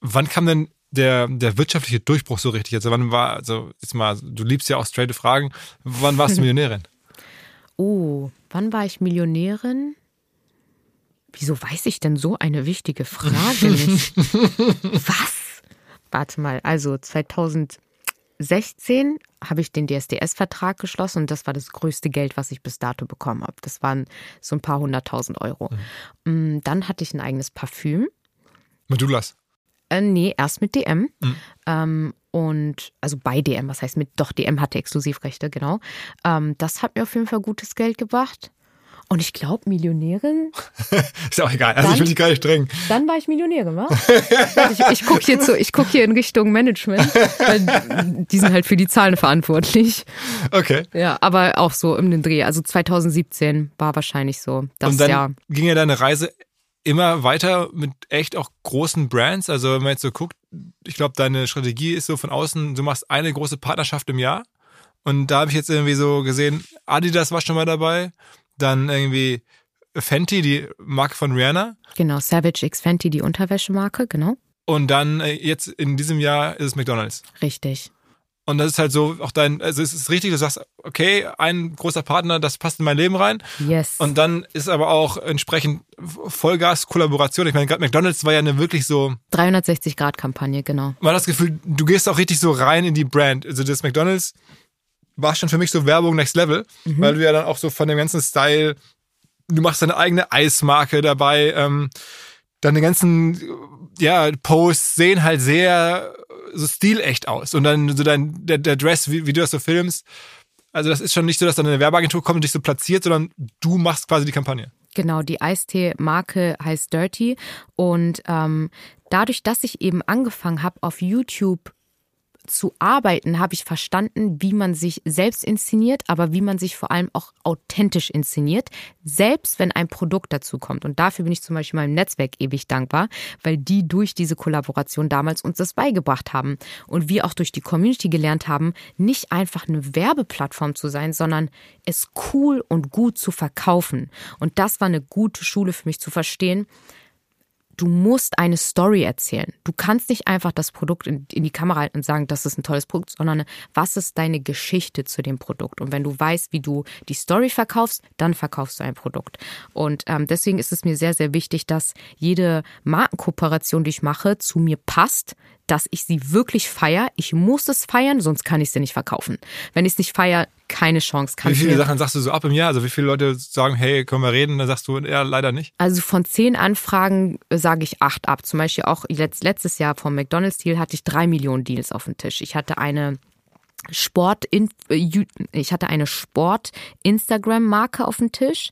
Wann kam denn der, der wirtschaftliche Durchbruch so richtig? Also wann war, also jetzt mal, du liebst ja auch straighte Fragen. Wann warst du (laughs) Millionärin? Oh, wann war ich Millionärin? Wieso weiß ich denn so eine wichtige Frage nicht? (laughs) Was? Warte mal, also 2016 habe ich den DSDS-Vertrag geschlossen und das war das größte Geld, was ich bis dato bekommen habe. Das waren so ein paar hunderttausend Euro. Mhm. Mm, dann hatte ich ein eigenes Parfüm Mit Douglas? Äh, nee, erst mit DM. Mhm. Ähm, und also bei DM, was heißt mit, doch, DM hatte Exklusivrechte, genau. Ähm, das hat mir auf jeden Fall gutes Geld gebracht. Und ich glaube, Millionärin. (laughs) ist auch egal. Also dann, ich will dich gar nicht streng. Dann war ich Millionärin, wa? ich ich gucke hier, zu, ich guck hier in Richtung Management, weil die sind halt für die Zahlen verantwortlich. Okay. Ja, aber auch so im den Dreh. Also 2017 war wahrscheinlich so das Und dann Jahr. ging ja deine Reise immer weiter mit echt auch großen Brands. Also wenn man jetzt so guckt, ich glaube, deine Strategie ist so von außen, du machst eine große Partnerschaft im Jahr. Und da habe ich jetzt irgendwie so gesehen, Adidas war schon mal dabei, dann irgendwie Fenty, die Marke von Rihanna. Genau, Savage X Fenty, die Unterwäschemarke, genau. Und dann äh, jetzt in diesem Jahr ist es McDonald's. Richtig. Und das ist halt so auch dein, also es ist richtig, du sagst, okay, ein großer Partner, das passt in mein Leben rein. Yes. Und dann ist aber auch entsprechend Vollgas-Kollaboration. Ich meine, gerade McDonalds war ja eine wirklich so 360-Grad-Kampagne, genau. Man hat das Gefühl, du gehst auch richtig so rein in die Brand. Also das McDonalds war schon für mich so Werbung Next Level, mhm. weil du ja dann auch so von dem ganzen Style, du machst deine eigene Eismarke dabei, ähm, deine ganzen ja, Posts sehen halt sehr so stilecht aus. Und dann so dein, der, der Dress, wie, wie du das so filmst, also das ist schon nicht so, dass dann eine Werbeagentur kommt und dich so platziert, sondern du machst quasi die Kampagne. Genau, die Eistee-Marke heißt Dirty. Und ähm, dadurch, dass ich eben angefangen habe, auf YouTube zu arbeiten, habe ich verstanden, wie man sich selbst inszeniert, aber wie man sich vor allem auch authentisch inszeniert, selbst wenn ein Produkt dazu kommt. Und dafür bin ich zum Beispiel meinem Netzwerk ewig dankbar, weil die durch diese Kollaboration damals uns das beigebracht haben und wir auch durch die Community gelernt haben, nicht einfach eine Werbeplattform zu sein, sondern es cool und gut zu verkaufen. Und das war eine gute Schule für mich zu verstehen, du musst eine Story erzählen. Du kannst nicht einfach das Produkt in, in, die Kamera halten und sagen, das ist ein tolles Produkt, sondern was ist deine Geschichte zu dem Produkt? Und wenn du weißt, wie du die Story verkaufst, dann verkaufst du ein Produkt. Und ähm, deswegen ist es mir sehr, sehr wichtig, dass jede Markenkooperation, die ich mache, zu mir passt, dass ich sie wirklich feiere. Ich muss es feiern, sonst kann ich sie nicht verkaufen. Wenn ich es nicht feiere, keine Chance. Kann wie viele Sachen sagst du so ab im Jahr? Also wie viele Leute sagen, hey, können wir reden? Dann sagst du, ja, leider nicht. Also von zehn Anfragen äh, sage ich acht ab. Zum Beispiel auch letztes Jahr vom McDonald's-Deal hatte ich drei Millionen Deals auf dem Tisch. Ich hatte eine Sport, äh, ich hatte eine Sport-Instagram-Marke auf dem Tisch.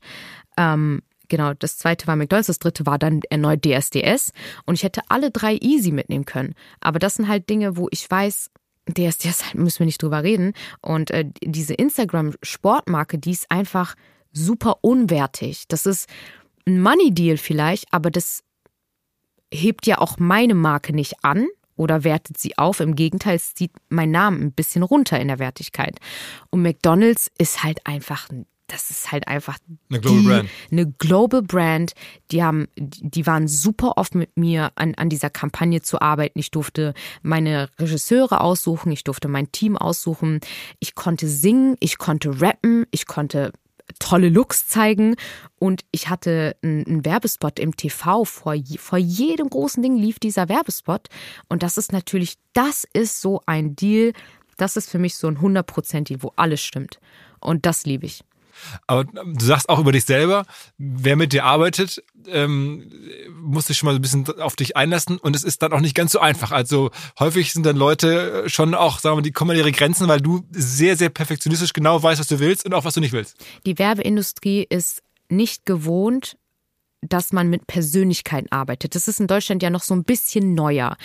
Ähm, Genau, das zweite war McDonalds, das dritte war dann erneut DSDS. Und ich hätte alle drei easy mitnehmen können. Aber das sind halt Dinge, wo ich weiß, DSDS halt (laughs) müssen wir nicht drüber reden. Und äh, diese Instagram-Sportmarke, die ist einfach super unwertig. Das ist ein Money-Deal vielleicht, aber das hebt ja auch meine Marke nicht an oder wertet sie auf. Im Gegenteil, es zieht meinen Namen ein bisschen runter in der Wertigkeit. Und McDonald's ist halt einfach ein das ist halt einfach eine Global die, Brand. Eine Global Brand. Die haben, die waren super oft mit mir an, an dieser Kampagne zu arbeiten. Ich durfte meine Regisseure aussuchen, ich durfte mein Team aussuchen. Ich konnte singen, ich konnte rappen, ich konnte tolle Looks zeigen und ich hatte einen Werbespot im TV. Vor, vor jedem großen Ding lief dieser Werbespot und das ist natürlich, das ist so ein Deal, das ist für mich so ein 100% Deal, wo alles stimmt und das liebe ich. Aber du sagst auch über dich selber, wer mit dir arbeitet, ähm, muss sich schon mal so ein bisschen auf dich einlassen und es ist dann auch nicht ganz so einfach. Also häufig sind dann Leute schon auch, sagen wir, die kommen an ihre Grenzen, weil du sehr, sehr perfektionistisch genau weißt, was du willst und auch was du nicht willst. Die Werbeindustrie ist nicht gewohnt, dass man mit Persönlichkeiten arbeitet. Das ist in Deutschland ja noch so ein bisschen neuer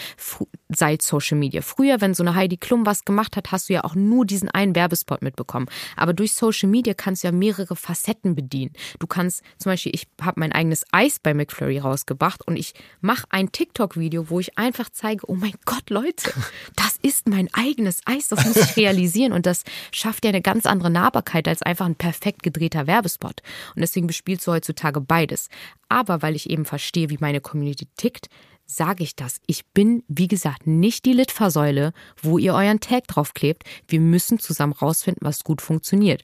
seit Social Media. Früher, wenn so eine Heidi Klum was gemacht hat, hast du ja auch nur diesen einen Werbespot mitbekommen. Aber durch Social Media kannst du ja mehrere Facetten bedienen. Du kannst zum Beispiel, ich habe mein eigenes Eis bei McFlurry rausgebracht und ich mache ein TikTok-Video, wo ich einfach zeige, oh mein Gott, Leute, (laughs) das ist mein eigenes Eis, das muss ich realisieren. Und das schafft ja eine ganz andere Nahbarkeit als einfach ein perfekt gedrehter Werbespot. Und deswegen bespielst du heutzutage beides. Aber weil ich eben verstehe, wie meine Community tickt, sage ich das. Ich bin, wie gesagt, nicht die Litfaßsäule, wo ihr euren Tag draufklebt. Wir müssen zusammen rausfinden, was gut funktioniert.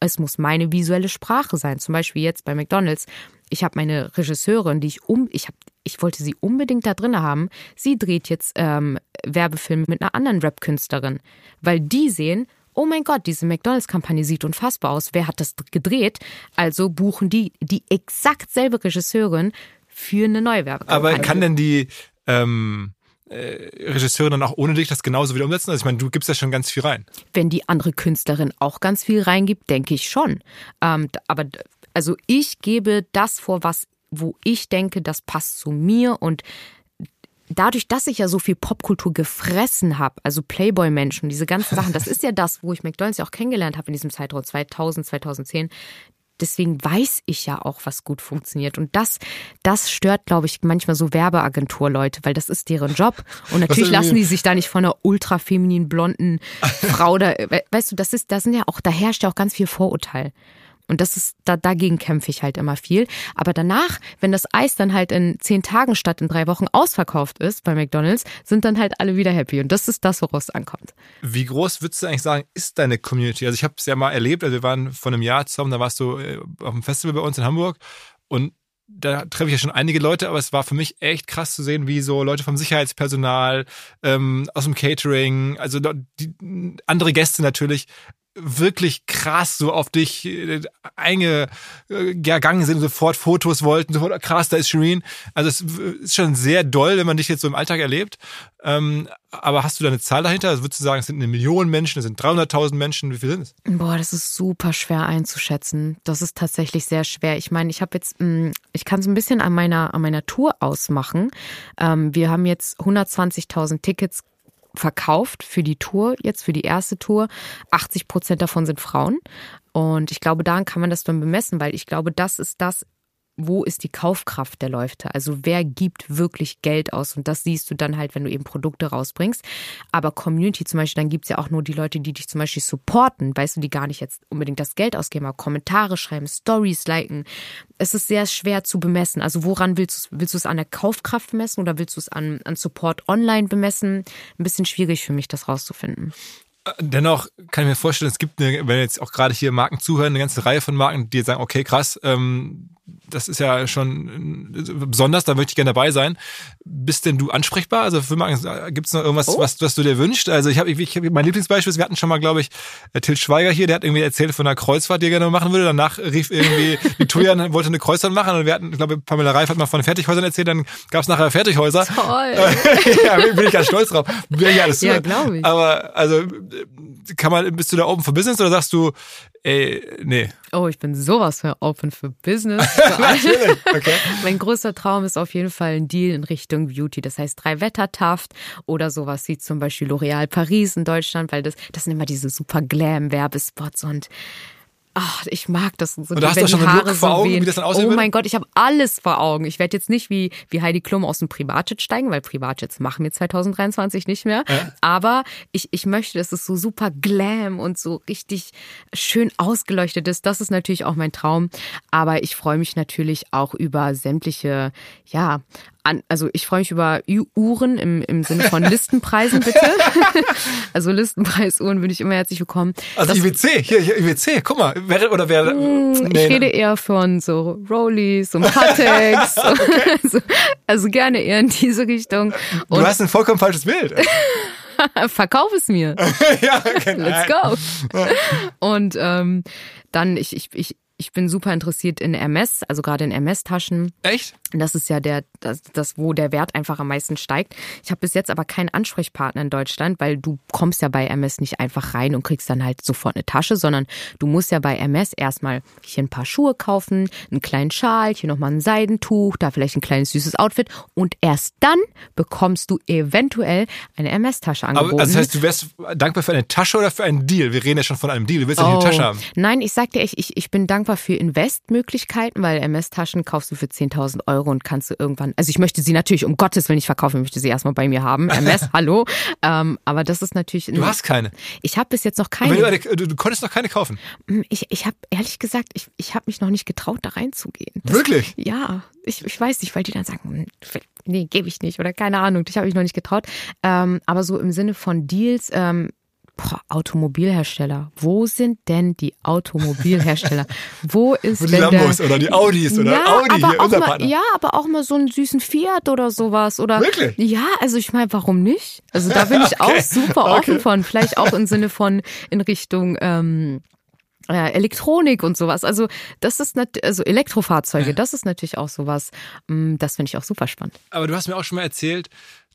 Es muss meine visuelle Sprache sein. Zum Beispiel jetzt bei McDonalds. Ich habe meine Regisseurin, die ich um, ich habe, ich wollte sie unbedingt da drin haben. Sie dreht jetzt ähm, Werbefilme mit einer anderen Rap-Künstlerin, weil die sehen, oh mein Gott, diese McDonalds-Kampagne sieht unfassbar aus. Wer hat das gedreht? Also buchen die die exakt selbe Regisseurin für eine neue Werbekampagne. Aber kann denn die ähm, äh, Regisseure dann auch ohne dich das genauso wieder umsetzen? Also ich meine, du gibst ja schon ganz viel rein. Wenn die andere Künstlerin auch ganz viel reingibt, denke ich schon. Ähm, aber also ich gebe das vor, was wo ich denke, das passt zu mir und dadurch, dass ich ja so viel Popkultur gefressen habe, also Playboy-Menschen, diese ganzen Sachen, das ist ja das, wo ich McDonalds ja auch kennengelernt habe in diesem Zeitraum 2000, 2010. Deswegen weiß ich ja auch, was gut funktioniert. Und das, das stört, glaube ich, manchmal so Werbeagenturleute, weil das ist deren Job. Und (laughs) natürlich lassen die sich da nicht von einer ultra femininen blonden (laughs) Frau da, weißt du, das ist, da sind ja auch, da herrscht ja auch ganz viel Vorurteil. Und das ist, da, dagegen kämpfe ich halt immer viel. Aber danach, wenn das Eis dann halt in zehn Tagen statt in drei Wochen ausverkauft ist bei McDonalds, sind dann halt alle wieder happy. Und das ist das, woraus es ankommt. Wie groß würdest du eigentlich sagen, ist deine Community? Also ich habe es ja mal erlebt, also wir waren vor einem Jahr zusammen, da warst du äh, auf einem Festival bei uns in Hamburg und da treffe ich ja schon einige Leute, aber es war für mich echt krass zu sehen, wie so Leute vom Sicherheitspersonal, ähm, aus dem Catering, also die, andere Gäste natürlich wirklich krass so auf dich äh, eingegangen sind, sofort Fotos wollten, sofort krass, da ist Shireen. Also es ist schon sehr doll, wenn man dich jetzt so im Alltag erlebt. Ähm, aber hast du da eine Zahl dahinter? Also würdest du sagen, es sind eine Million Menschen, es sind 300.000 Menschen, wie viel sind es? Boah, das ist super schwer einzuschätzen. Das ist tatsächlich sehr schwer. Ich meine, ich habe jetzt, mm, ich kann es ein bisschen an meiner, an meiner Tour ausmachen. Ähm, wir haben jetzt 120.000 Tickets verkauft für die Tour, jetzt für die erste Tour. 80 Prozent davon sind Frauen. Und ich glaube, daran kann man das dann bemessen, weil ich glaube, das ist das wo ist die Kaufkraft der Leute? Also wer gibt wirklich Geld aus? Und das siehst du dann halt, wenn du eben Produkte rausbringst. Aber Community zum Beispiel, dann gibt's ja auch nur die Leute, die dich zum Beispiel supporten, weißt du, die gar nicht jetzt unbedingt das Geld ausgeben, aber Kommentare schreiben, Stories liken. Es ist sehr schwer zu bemessen. Also woran willst du willst du es an der Kaufkraft bemessen oder willst du es an, an Support online bemessen? Ein bisschen schwierig für mich, das rauszufinden. Dennoch kann ich mir vorstellen, es gibt eine, wenn jetzt auch gerade hier Marken zuhören, eine ganze Reihe von Marken, die jetzt sagen, okay, krass, ähm, das ist ja schon besonders, da möchte ich gerne dabei sein. Bist denn du ansprechbar? Also für gibt es noch irgendwas, oh. was, was du dir wünschst? Also ich habe ich, ich, mein Lieblingsbeispiel ist, wir hatten schon mal, glaube ich, äh, Till Schweiger hier, der hat irgendwie erzählt von einer Kreuzfahrt, die er gerne machen würde. Danach rief irgendwie (laughs) Victoria wollte eine Kreuzfahrt machen und wir hatten, ich glaube, Pamela Reif hat mal von Fertighäusern erzählt, dann gab es nachher Fertighäuser. Toll. (laughs) ja, bin ich ganz stolz drauf. Ich alles ja, glaube ich. Aber also kann man, bist du da open for business oder sagst du, ey, nee? Oh, ich bin sowas für open for business. (laughs) Natürlich, okay. mein größter Traum ist auf jeden Fall ein Deal in Richtung Beauty. Das heißt drei Wettertaft oder sowas wie zum Beispiel L'Oréal Paris in Deutschland, weil das, das sind immer diese super Glam-Werbespots und Ach, ich mag das so. Und da hast du schon einen Look vor Augen, wie das dann aussehen Oh mein Gott, ich habe alles vor Augen. Ich werde jetzt nicht wie, wie Heidi Klum aus dem Privatjet steigen, weil Privatjets machen wir 2023 nicht mehr. Ja. Aber ich, ich möchte, dass es so super glam und so richtig schön ausgeleuchtet ist. Das ist natürlich auch mein Traum. Aber ich freue mich natürlich auch über sämtliche, ja, an, also ich freue mich über Uhren im, im Sinne von (laughs) Listenpreisen, bitte. (laughs) also Listenpreisuhren bin ich immer herzlich willkommen. Also das, IWC, hier, hier IWC, guck mal, wer, oder wer? Mm, nee, ich rede eher von so Rollies und Patex. (laughs) okay. also, also gerne eher in diese Richtung. Und du hast ein vollkommen falsches Bild. Verkauf es mir. ja, okay, Let's go. Und ähm, dann, ich, ich, ich ich bin super interessiert in MS, also gerade in MS-Taschen. Echt? Das ist ja der, das, das, wo der Wert einfach am meisten steigt. Ich habe bis jetzt aber keinen Ansprechpartner in Deutschland, weil du kommst ja bei MS nicht einfach rein und kriegst dann halt sofort eine Tasche, sondern du musst ja bei MS erstmal hier ein paar Schuhe kaufen, einen kleinen Schal, hier nochmal ein Seidentuch, da vielleicht ein kleines süßes Outfit und erst dann bekommst du eventuell eine MS-Tasche angeboten. Aber also das heißt, du wärst dankbar für eine Tasche oder für einen Deal? Wir reden ja schon von einem Deal. Du willst ja oh. eine Tasche haben. Nein, ich sag dir echt, ich, ich bin dankbar für Investmöglichkeiten, weil MS-Taschen kaufst du für 10.000 Euro Euro und kannst du irgendwann, also ich möchte sie natürlich um Gottes Willen nicht verkaufen, ich möchte sie erstmal bei mir haben. (laughs) MS, hallo. Ähm, aber das ist natürlich. Du hast keine. Ich habe bis jetzt noch keine. Du, du, du, konntest noch keine kaufen. Hm, ich, ich habe ehrlich gesagt, ich, ich habe mich noch nicht getraut, da reinzugehen. Das, Wirklich? Ja, ich, ich weiß nicht, weil die dann sagen, hm, nee, gebe ich nicht oder keine Ahnung, ich habe mich noch nicht getraut. Ähm, aber so im Sinne von Deals, ähm, Boah, Automobilhersteller. Wo sind denn die Automobilhersteller? (laughs) Wo ist die denn Lambos der, oder die Audis oder ja, Audi aber hier, auch unser mal, Partner. Ja, aber auch mal so einen süßen Fiat oder sowas. Oder, Wirklich? Ja, also ich meine, warum nicht? Also da bin ich (laughs) okay. auch super offen okay. von. Vielleicht auch im Sinne von in Richtung ähm, äh, Elektronik und sowas. Also das ist also Elektrofahrzeuge, das ist natürlich auch sowas. mm, Das finde ich auch super spannend. Aber du hast mir auch schon mal erzählt,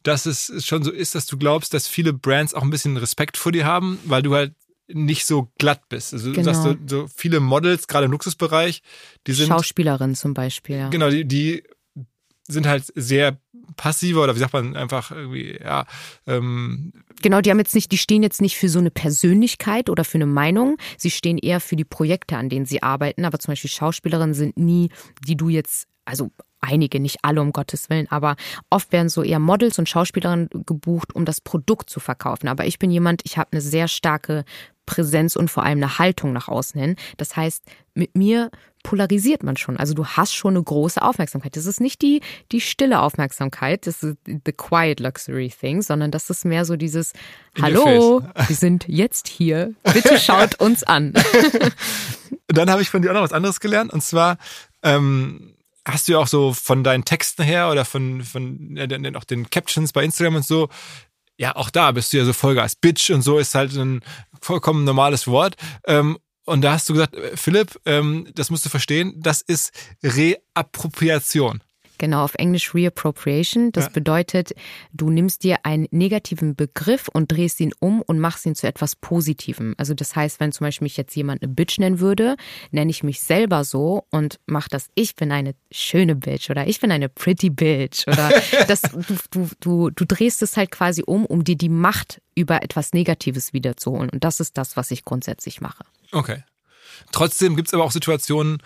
dass es schon so ist, dass du glaubst, dass viele Brands auch ein bisschen Respekt vor dir haben, weil du halt nicht so glatt bist. Also du Genau. sagst so, so viele Models, gerade im Luxusbereich, die sind Schauspielerin zum Beispiel. Ja. genau, die, die sind halt sehr passiver oder wie sagt man einfach irgendwie, ja, ähm, Genau, die haben jetzt nicht, die stehen jetzt nicht für so eine Persönlichkeit oder für eine Meinung. Sie stehen eher für die Projekte, an denen sie arbeiten. Aber zum Beispiel Schauspielerinnen sind nie, die du jetzt, also einige, nicht alle um Gottes Willen, aber oft werden so eher Models und Schauspielerinnen gebucht, um das Produkt zu verkaufen. Aber ich bin jemand, ich habe eine sehr starke Präsenz und vor allem eine Haltung nach außen hin. Das heißt, mit mir polarisiert man schon. Also du hast schon eine große Aufmerksamkeit. Das ist nicht die, die stille Aufmerksamkeit, das ist the quiet luxury thing, sondern das ist mehr so dieses Hallo, (laughs) wir sind jetzt hier. Bitte schaut uns an. (laughs) dann habe ich von dir auch noch was anderes gelernt und zwar ähm, hast du ja auch so von deinen Texten her oder von, von den- auch den Captions bei Instagram und so, ja, auch da bist du ja so Vollgas. Bitch und so ist halt ein vollkommen normales Wort. Ähm, und da hast du gesagt, äh, Philipp, ähm, das musst du verstehen, das ist Reappropriation. Genau, auf Englisch Reappropriation. Das Ja. bedeutet, du nimmst dir einen negativen Begriff und drehst ihn um und machst ihn zu etwas Positivem. Also das heißt, wenn zum Beispiel mich jetzt jemand eine Bitch nennen würde, nenne ich mich selber so und mach das, ich bin eine schöne Bitch oder ich bin eine pretty Bitch oder (laughs) das, du, du, du, du drehst es halt quasi um, um dir die Macht über etwas Negatives wiederzuholen. Und das ist das, was ich grundsätzlich mache. Okay. Trotzdem gibt's aber auch Situationen,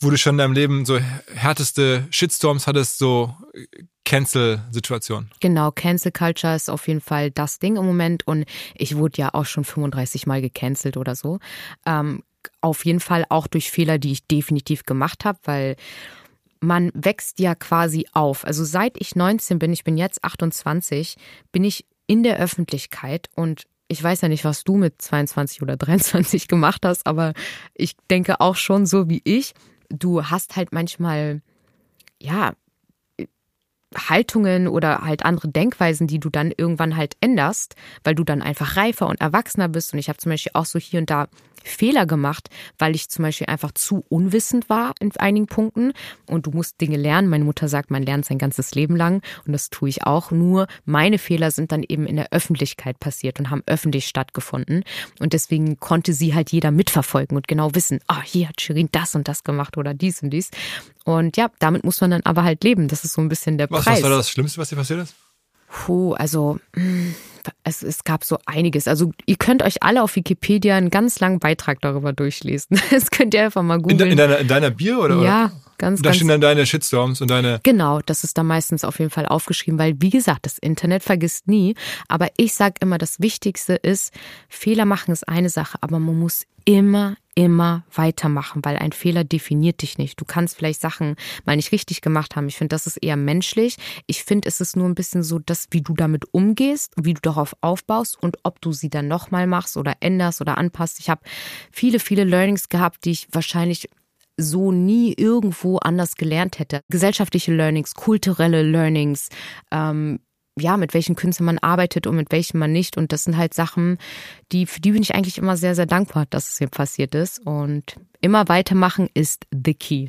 wo du schon in deinem Leben so härteste Shitstorms hattest, so äh, Cancel-Situationen. Genau, Cancel Culture ist auf jeden Fall das Ding im Moment und ich wurde ja auch schon 35 Mal gecancelt oder so. Ähm, auf jeden Fall auch durch Fehler, die ich definitiv gemacht habe, weil man wächst ja quasi auf. Also seit ich 19 bin, ich bin jetzt 28, bin ich in der Öffentlichkeit und ich weiß ja nicht, was du mit 22 oder 23 (laughs) gemacht hast, aber ich denke auch schon so wie ich. Du hast halt manchmal, ja, Haltungen oder halt andere Denkweisen, die du dann irgendwann halt änderst, weil du dann einfach reifer und erwachsener bist. Und ich habe zum Beispiel auch so hier und da Fehler gemacht, weil ich zum Beispiel einfach zu unwissend war in einigen Punkten. Und du musst Dinge lernen. Meine Mutter sagt, man lernt sein ganzes Leben lang. Und das tue ich auch. Nur meine Fehler sind dann eben in der Öffentlichkeit passiert und haben öffentlich stattgefunden. Und deswegen konnte sie halt jeder mitverfolgen und genau wissen, ah, hier hat Shirin das und das gemacht oder dies und dies. Und ja, damit muss man dann aber halt leben. Das ist so ein bisschen der Was, Preis. was war das Schlimmste, was dir passiert ist? Puh, also mm, es, es gab so einiges. Also ihr könnt euch alle auf Wikipedia einen ganz langen Beitrag darüber durchlesen. (laughs) Das könnt ihr einfach mal In, googeln. in, deiner, in deiner Bier oder? ja, ganz, Da ganz stehen dann deine Shitstorms und deine. Genau, das ist da meistens auf jeden Fall aufgeschrieben, weil wie gesagt, das Internet vergisst nie. Aber ich sage immer, das Wichtigste ist, Fehler machen ist eine Sache, aber man muss immer, immer weitermachen, weil ein Fehler definiert dich nicht. Du kannst vielleicht Sachen mal nicht richtig gemacht haben. Ich finde, das ist eher menschlich. Ich finde, es ist nur ein bisschen so, dass wie du damit umgehst, wie du darauf aufbaust und ob du sie dann nochmal machst oder änderst oder anpasst. Ich habe viele, viele Learnings gehabt, die ich wahrscheinlich so nie irgendwo anders gelernt hätte. Gesellschaftliche Learnings, kulturelle Learnings, ähm, ja, mit welchen Künstlern man arbeitet und mit welchen man nicht. Und das sind halt Sachen, die, für die bin ich eigentlich immer sehr, sehr dankbar, dass es hier passiert ist. Und immer weitermachen ist the key.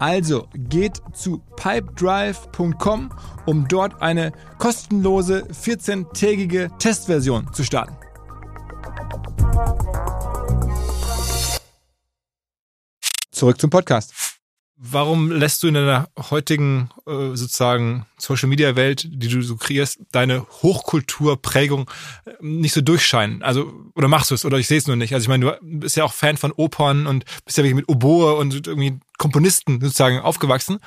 Also geht zu pipedrive.com, um dort eine kostenlose 14-tägige Testversion zu starten. Zurück zum Podcast. Warum lässt du in deiner heutigen äh, sozusagen Social Media Welt, die du so kreierst, deine Hochkulturprägung äh, nicht so durchscheinen? Also oder machst du es oder ich sehe es nur nicht. Also ich meine, du bist ja auch Fan von Opern und bist ja wirklich mit Oboe und irgendwie Komponisten sozusagen aufgewachsen.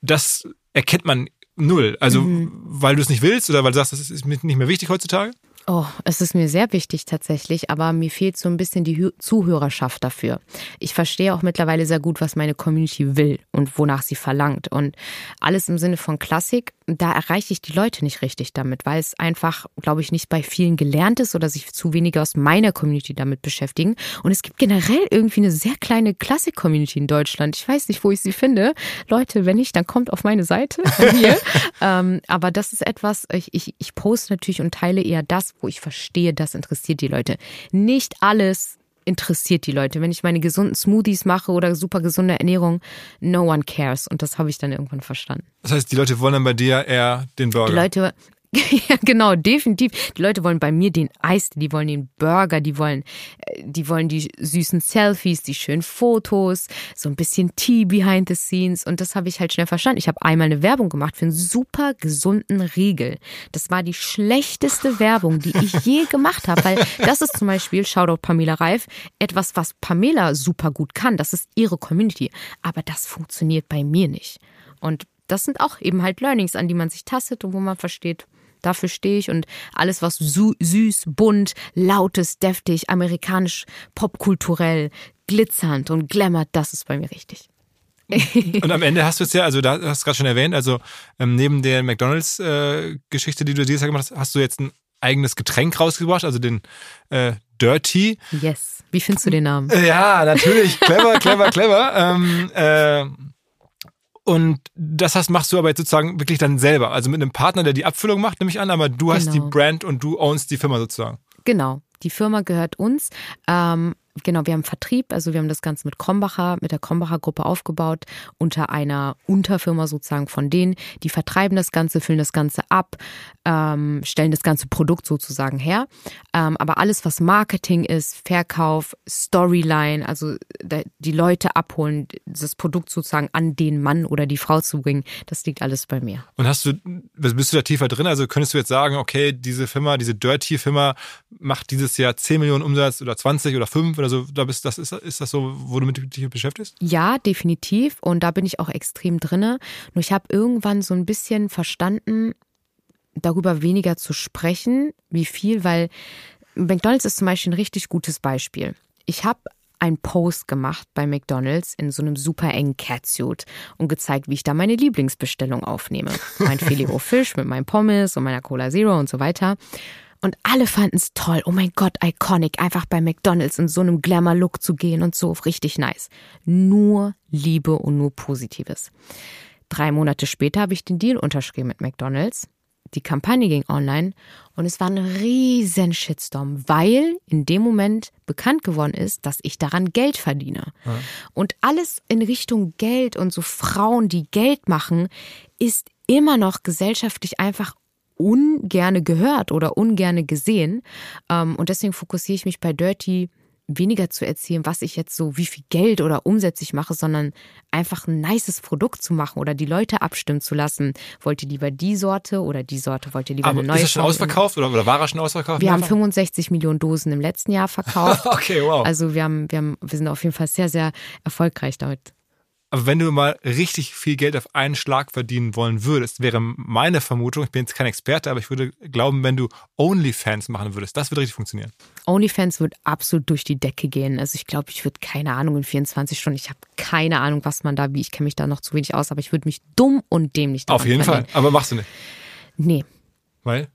Das erkennt man null. Also weil du es nicht willst oder weil du sagst, das ist mir nicht mehr wichtig heutzutage? Oh, es ist mir sehr wichtig tatsächlich, aber mir fehlt so ein bisschen die Zuhörerschaft dafür. Ich verstehe auch mittlerweile sehr gut, was meine Community will und wonach sie verlangt. Und alles im Sinne von Klassik, da erreiche ich die Leute nicht richtig damit, weil es einfach, glaube ich, nicht bei vielen gelernt ist oder sich zu wenige aus meiner Community damit beschäftigen. Und es gibt generell irgendwie eine sehr kleine Klassik-Community in Deutschland. Ich weiß nicht, wo ich sie finde. Leute, wenn nicht, dann kommt auf meine Seite (laughs) ähm, aber das ist etwas, ich, ich, ich poste natürlich und teile eher das, wo ich verstehe, das interessiert die Leute. Nicht alles interessiert die Leute. Wenn ich meine gesunden Smoothies mache oder super gesunde Ernährung, no one cares. Und das habe ich dann irgendwann verstanden. Das heißt, die Leute wollen dann bei dir eher den Burger. Die Leute, (laughs) ja, genau, definitiv. Die Leute wollen bei mir den Eis, die wollen den Burger, die wollen, äh, die wollen die süßen Selfies, die schönen Fotos, so ein bisschen Tea behind the scenes. Und das habe ich halt schnell verstanden. Ich habe einmal eine Werbung gemacht für einen super gesunden Riegel. Das war die schlechteste Werbung, die ich je (laughs) gemacht habe, weil das ist zum Beispiel, Shoutout Pamela Reif, etwas, was Pamela super gut kann. Das ist ihre Community. Aber das funktioniert bei mir nicht. Und das sind auch eben halt Learnings, an die man sich tastet und wo man versteht, Dafür stehe ich und alles, was süß, bunt, lautes, deftig, amerikanisch, popkulturell, glitzernd und glammert, das ist bei mir richtig. (laughs) und am Ende hast du es ja, also da hast du gerade schon erwähnt, also ähm, neben der McDonalds-Geschichte, äh, die du dieses Jahr gemacht hast, hast du jetzt ein eigenes Getränk rausgebracht, also den äh, Dirty. Yes. Wie findest du den Namen? Äh, ja, natürlich. Clever, clever, clever. Ähm, äh, und das heißt, machst du aber jetzt sozusagen wirklich dann selber. Also mit einem Partner, der die Abfüllung macht, nehme ich an, aber du genau. hast die genau. Brand und du ownst die Firma sozusagen. Genau. Die Firma gehört uns. Ähm, genau, wir haben Vertrieb, also wir haben das Ganze mit Krombacher, mit der Krombacher Gruppe aufgebaut, unter einer Unterfirma sozusagen von denen. Die vertreiben das Ganze, füllen das Ganze ab, ähm, stellen das ganze Produkt sozusagen her. Ähm, aber alles, was Marketing ist, Verkauf, Storyline, also die Leute abholen, das Produkt sozusagen an den Mann oder die Frau zu bringen, das liegt alles bei mir. Und hast du, bist du da tiefer drin? Also könntest du jetzt sagen, okay, diese Firma, diese Dirty-Firma macht dieses Jahr 10 Millionen Umsatz oder 20 oder 5 oder also da bist das ist, ist das so, wo du mit dich beschäftigst? Ja, definitiv. Und da bin ich auch extrem drinne. Nur ich habe irgendwann so ein bisschen verstanden, darüber weniger zu sprechen, wie viel, weil McDonald's ist zum Beispiel ein richtig gutes Beispiel. Ich habe einen Post gemacht bei McDonald's in so einem super engen Catsuit und gezeigt, wie ich da meine Lieblingsbestellung aufnehme. Mein (laughs) Filet Fisch mit meinem Pommes und meiner Cola Zero und so weiter. Und alle fanden es toll. Oh mein Gott, iconic, einfach bei McDonald's in so einem Glamour-Look zu gehen und so, richtig nice. Nur Liebe und nur Positives. Drei Monate später habe ich den Deal unterschrieben mit McDonald's. Die Kampagne ging online und es war ein riesen Shitstorm, weil in dem Moment bekannt geworden ist, dass ich daran Geld verdiene. Ja. Und alles in Richtung Geld und so Frauen, die Geld machen, ist immer noch gesellschaftlich einfach ungerne gehört oder ungerne gesehen. Ähm, und deswegen fokussiere ich mich bei Dirty weniger zu erzählen, was ich jetzt so, wie viel Geld oder Umsätze ich mache, sondern einfach ein nices Produkt zu machen oder die Leute abstimmen zu lassen. Wollt ihr lieber die Sorte oder die Sorte? Wollt ihr lieber Aber eine neue Ist das schon ausverkauft oder, oder war er schon ausverkauft? Wir haben 65 Millionen Dosen im letzten Jahr verkauft. (laughs) okay, wow. Also wir haben, wir haben, wir sind auf jeden Fall sehr, sehr erfolgreich damit. Aber wenn du mal richtig viel Geld auf einen Schlag verdienen wollen würdest, wäre meine Vermutung, ich bin jetzt kein Experte, aber ich würde glauben, wenn du OnlyFans machen würdest, das würde richtig funktionieren. OnlyFans wird absolut durch die Decke gehen. Also ich glaube, ich würde keine Ahnung in 24 Stunden, ich habe keine Ahnung, was man da, wie ich kenne mich da noch zu wenig aus, aber ich würde mich dumm und dämlich Auf jeden verdienen. Fall, aber machst du nicht? Nee. Weil?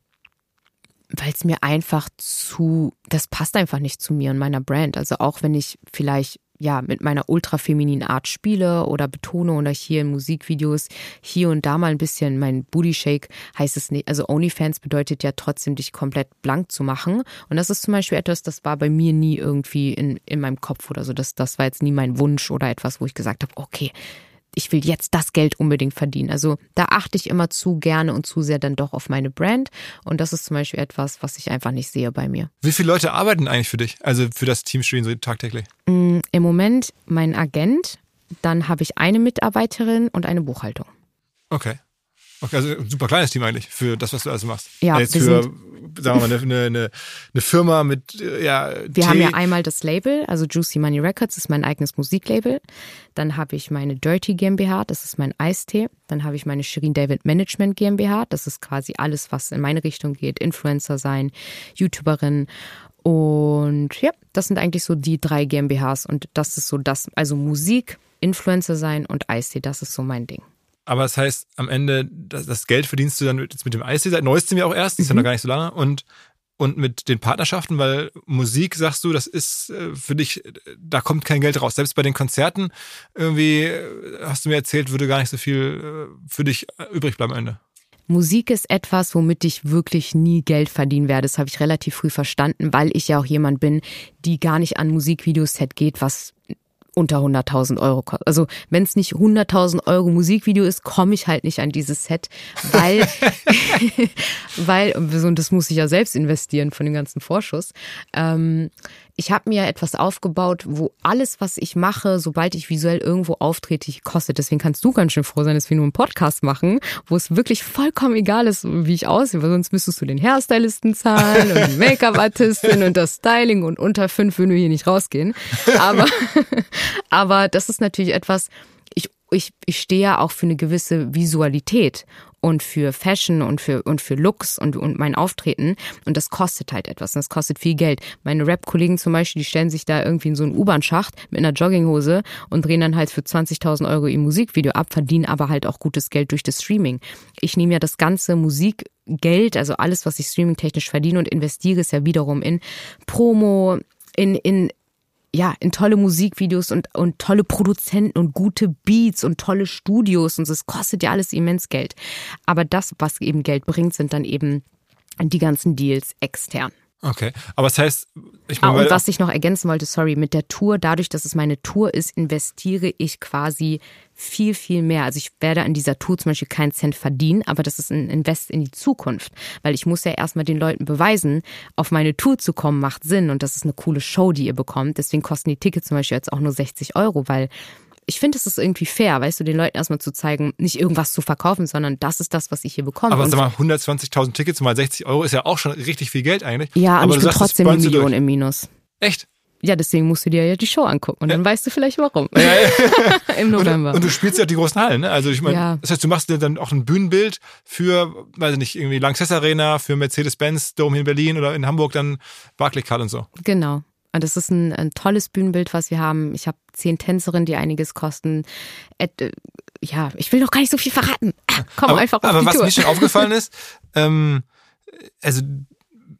weil es mir einfach zu, das passt einfach nicht zu mir und meiner Brand. Also auch wenn ich vielleicht ja, mit meiner ultrafemininen Art spiele oder betone oder hier in Musikvideos hier und da mal ein bisschen mein Booty Shake heißt es nicht. Also OnlyFans bedeutet ja trotzdem, dich komplett blank zu machen. Und das ist zum Beispiel etwas, das war bei mir nie irgendwie in, in meinem Kopf oder so. Das, das war jetzt nie mein Wunsch oder etwas, wo ich gesagt habe, okay, ich will jetzt das Geld unbedingt verdienen. Also da achte ich immer zu gerne und zu sehr dann doch auf meine Brand. Und das ist zum Beispiel etwas, was ich einfach nicht sehe bei mir. Wie viele Leute arbeiten eigentlich für dich? Also für das Team so tagtäglich? Mm, Im Moment mein Agent, dann habe ich eine Mitarbeiterin und eine Buchhaltung. Okay. Okay, also ein super kleines Team eigentlich für das, was du also machst. Ja, Jetzt wir für, sind- sagen wir mal, eine, eine, eine Firma mit, äh, ja, Wir haben ja einmal das Label, also Juicy Money Records ist mein eigenes Musiklabel. Dann habe ich meine Dirty GmbH, das ist mein Eistee. Dann habe ich meine Shirin David Management GmbH, das ist quasi alles, was in meine Richtung geht. Influencer sein, YouTuberin. Und ja, das sind eigentlich so die drei GmbHs. Und das ist so das, also Musik, Influencer sein und Eistee, das ist so mein Ding. Aber das heißt, am Ende, das, das Geld verdienst du dann jetzt mit dem Eistee, seit neuestem ja auch erst, ist ja noch gar nicht so lange. Und, und mit den Partnerschaften, weil Musik, sagst du, das ist äh, für dich, da kommt kein Geld raus. Selbst bei den Konzerten, irgendwie, äh, hast du mir erzählt, würde gar nicht so viel äh, für dich übrig bleiben am Ende. Musik ist etwas, womit ich wirklich nie Geld verdienen werde. Das habe ich relativ früh verstanden, weil ich ja auch jemand bin, die gar nicht an Musikvideoset geht, was unter 100.000 Euro kostet. Also wenn es nicht 100.000 Euro Musikvideo ist, komme ich halt nicht an dieses Set, weil, (laughs) (laughs) weil, und das muss ich ja selbst investieren von dem ganzen Vorschuss. Ähm, ich habe mir etwas aufgebaut, wo alles, was ich mache, sobald ich visuell irgendwo auftrete, ich kostet. Deswegen kannst du ganz schön froh sein, dass wir nur einen Podcast machen, wo es wirklich vollkommen egal ist, wie ich aussehe, weil sonst müsstest du den Hairstylisten zahlen und die Make-up-Artistin und das Styling und unter fünf würden wir hier nicht rausgehen. Aber, (laughs) aber das ist natürlich etwas, ich, ich, ich stehe ja auch für eine gewisse Visualität und für Fashion und für, und für Looks und, und mein Auftreten. Und das kostet halt etwas. Und das kostet viel Geld. Meine Rap-Kollegen zum Beispiel, die stellen sich da irgendwie in so einen U-Bahn-Schacht mit einer Jogginghose und drehen dann halt für 20.000 Euro ihr Musikvideo ab, verdienen aber halt auch gutes Geld durch das Streaming. Ich nehme ja das ganze Musikgeld, also alles, was ich streamingtechnisch verdiene und investiere es ja wiederum in Promo, in, in ja, in tolle Musikvideos und, und tolle Produzenten und gute Beats und tolle Studios und es kostet ja alles immens Geld. Aber das, was eben Geld bringt, sind dann eben die ganzen Deals extern. Okay, aber das heißt, ich Ah, meine, und was ich noch ergänzen wollte, sorry, mit der Tour, dadurch, dass es meine Tour ist, investiere ich quasi viel, viel mehr. Also ich werde an dieser Tour zum Beispiel keinen Cent verdienen, aber das ist ein Invest in die Zukunft. Weil ich muss ja erstmal den Leuten beweisen, auf meine Tour zu kommen macht Sinn und das ist eine coole Show, die ihr bekommt. Deswegen kosten die Tickets zum Beispiel jetzt auch nur 60 Euro, weil ich finde, es ist irgendwie fair, weißt du, den Leuten erstmal zu zeigen, nicht irgendwas zu verkaufen, sondern das ist das, was ich hier bekomme. aber Und sag mal, 120.000 Tickets mal 60 Euro ist ja auch schon richtig viel Geld eigentlich. ja, aber und ich du bin trotzdem eine Million durch. im Minus. Echt? Ja, deswegen musst du dir ja die Show angucken und dann weißt du vielleicht warum. (laughs) (laughs) Im November. Und, und du spielst ja auch die großen Hallen, ne? Also ich meine, Ja. das heißt, du machst dir dann auch ein Bühnenbild für, weiß ich nicht, irgendwie Lanxess Arena, für Mercedes-Benz, Dome in Berlin oder in Hamburg dann Barclaycard und so. Genau. Und das ist ein, ein tolles Bühnenbild, was wir haben. Ich habe zehn Tänzerinnen, die einiges kosten. Et, äh, ja, ich will noch gar nicht so viel verraten. Ah, Komm aber, einfach auf aber die was Tour. mir schon (laughs) aufgefallen ist, ähm, also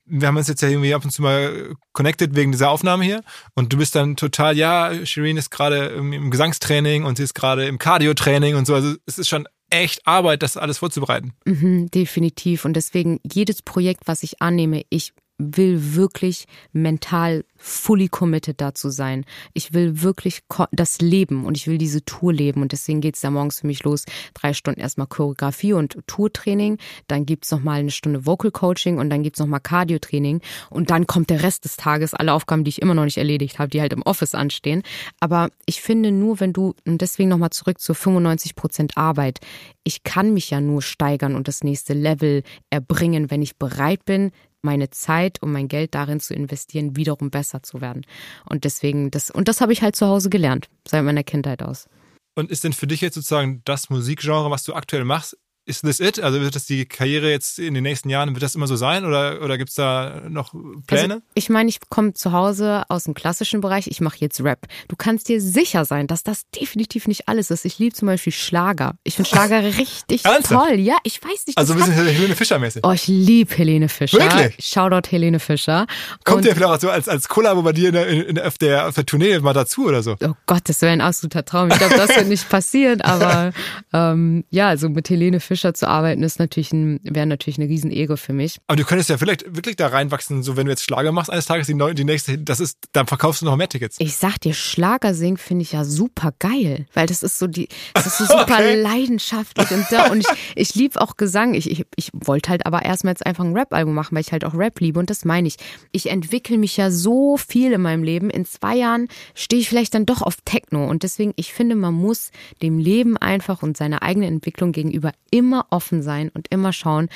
wir haben uns jetzt ja irgendwie ab und zu mal connected wegen dieser Aufnahme hier und du bist dann total, ja, Shireen ist gerade im, im Gesangstraining und sie ist gerade im Cardio-Training und so. Also es ist schon echt Arbeit, das alles vorzubereiten. Mhm, definitiv. Und deswegen jedes Projekt, was ich annehme, ich will wirklich mental fully committed dazu sein. Ich will wirklich das leben und ich will diese Tour leben. Und deswegen geht's da morgens für mich los. Drei Stunden erstmal Choreografie und Tourtraining. Dann gibt's noch mal eine Stunde Vocal Coaching und dann gibt's noch mal Cardio-Training. Und dann kommt der Rest des Tages, alle Aufgaben, die ich immer noch nicht erledigt habe, die halt im Office anstehen. Aber ich finde nur, wenn du, und deswegen nochmal zurück zu 95 Prozent Arbeit, ich kann mich ja nur steigern und das nächste Level erbringen, wenn ich bereit bin, meine Zeit und mein Geld darin zu investieren, wiederum besser zu werden. Und deswegen, das, und das habe ich halt zu Hause gelernt, seit meiner Kindheit aus. Und ist denn für dich jetzt sozusagen das Musikgenre, was du aktuell machst, ist this it? Also wird das die Karriere jetzt in den nächsten Jahren, wird das immer so sein oder, oder gibt's da noch Pläne? Also, ich meine, ich komme zu Hause aus dem klassischen Bereich, ich mache jetzt Rap. Du kannst dir sicher sein, dass das definitiv nicht alles ist. Ich liebe zum Beispiel Schlager. Ich finde (laughs) Schlager richtig toll. Ja, ich weiß nicht. also ein bisschen hat- Helene Fischer-mäßig. Oh, ich liebe Helene Fischer. Wirklich? Shoutout Helene Fischer. Kommt Und- der vielleicht auch so als, als Kollabo bei dir in der, in der, auf, der, auf der Tournee mal dazu oder so? Oh Gott, das wäre ein absoluter Traum. Ich glaube, das wird nicht passieren, aber (laughs) ähm, ja, also mit Helene Fischer zu arbeiten ist natürlich ein, wäre natürlich eine Riesenehre für mich. Aber du könntest ja vielleicht wirklich da reinwachsen, so wenn du jetzt Schlager machst, eines Tages die, neu, die nächste, das ist, dann verkaufst du noch mehr Tickets. Ich sag dir, Schlager singen finde ich ja super geil, weil das ist so die, das ist so (laughs) super Okay. leidenschaftlich und da und ich, ich liebe auch Gesang. Ich, ich, ich wollte halt aber erstmal jetzt einfach ein Rap-Album machen, weil ich halt auch Rap liebe und das meine ich. Ich entwickle mich ja so viel in meinem Leben. In zwei Jahren stehe ich vielleicht dann doch auf Techno und deswegen, ich finde, man muss dem Leben einfach und seiner eigenen Entwicklung gegenüber immer immer offen sein und immer schauen,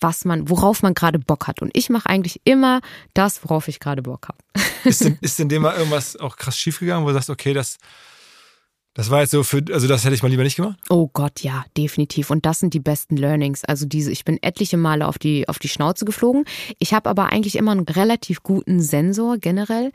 was man, worauf man gerade Bock hat. Und ich mache eigentlich immer das, worauf ich gerade Bock habe. (laughs) Ist denn, ist denn dem mal irgendwas auch krass schiefgegangen, wo du sagst, okay, das, das war jetzt so für, also das hätte ich mal lieber nicht gemacht? Oh Gott, ja, definitiv. Und das sind die besten Learnings. Also diese, ich bin etliche Male auf die, auf die Schnauze geflogen. Ich habe aber eigentlich immer einen relativ guten Sensor generell.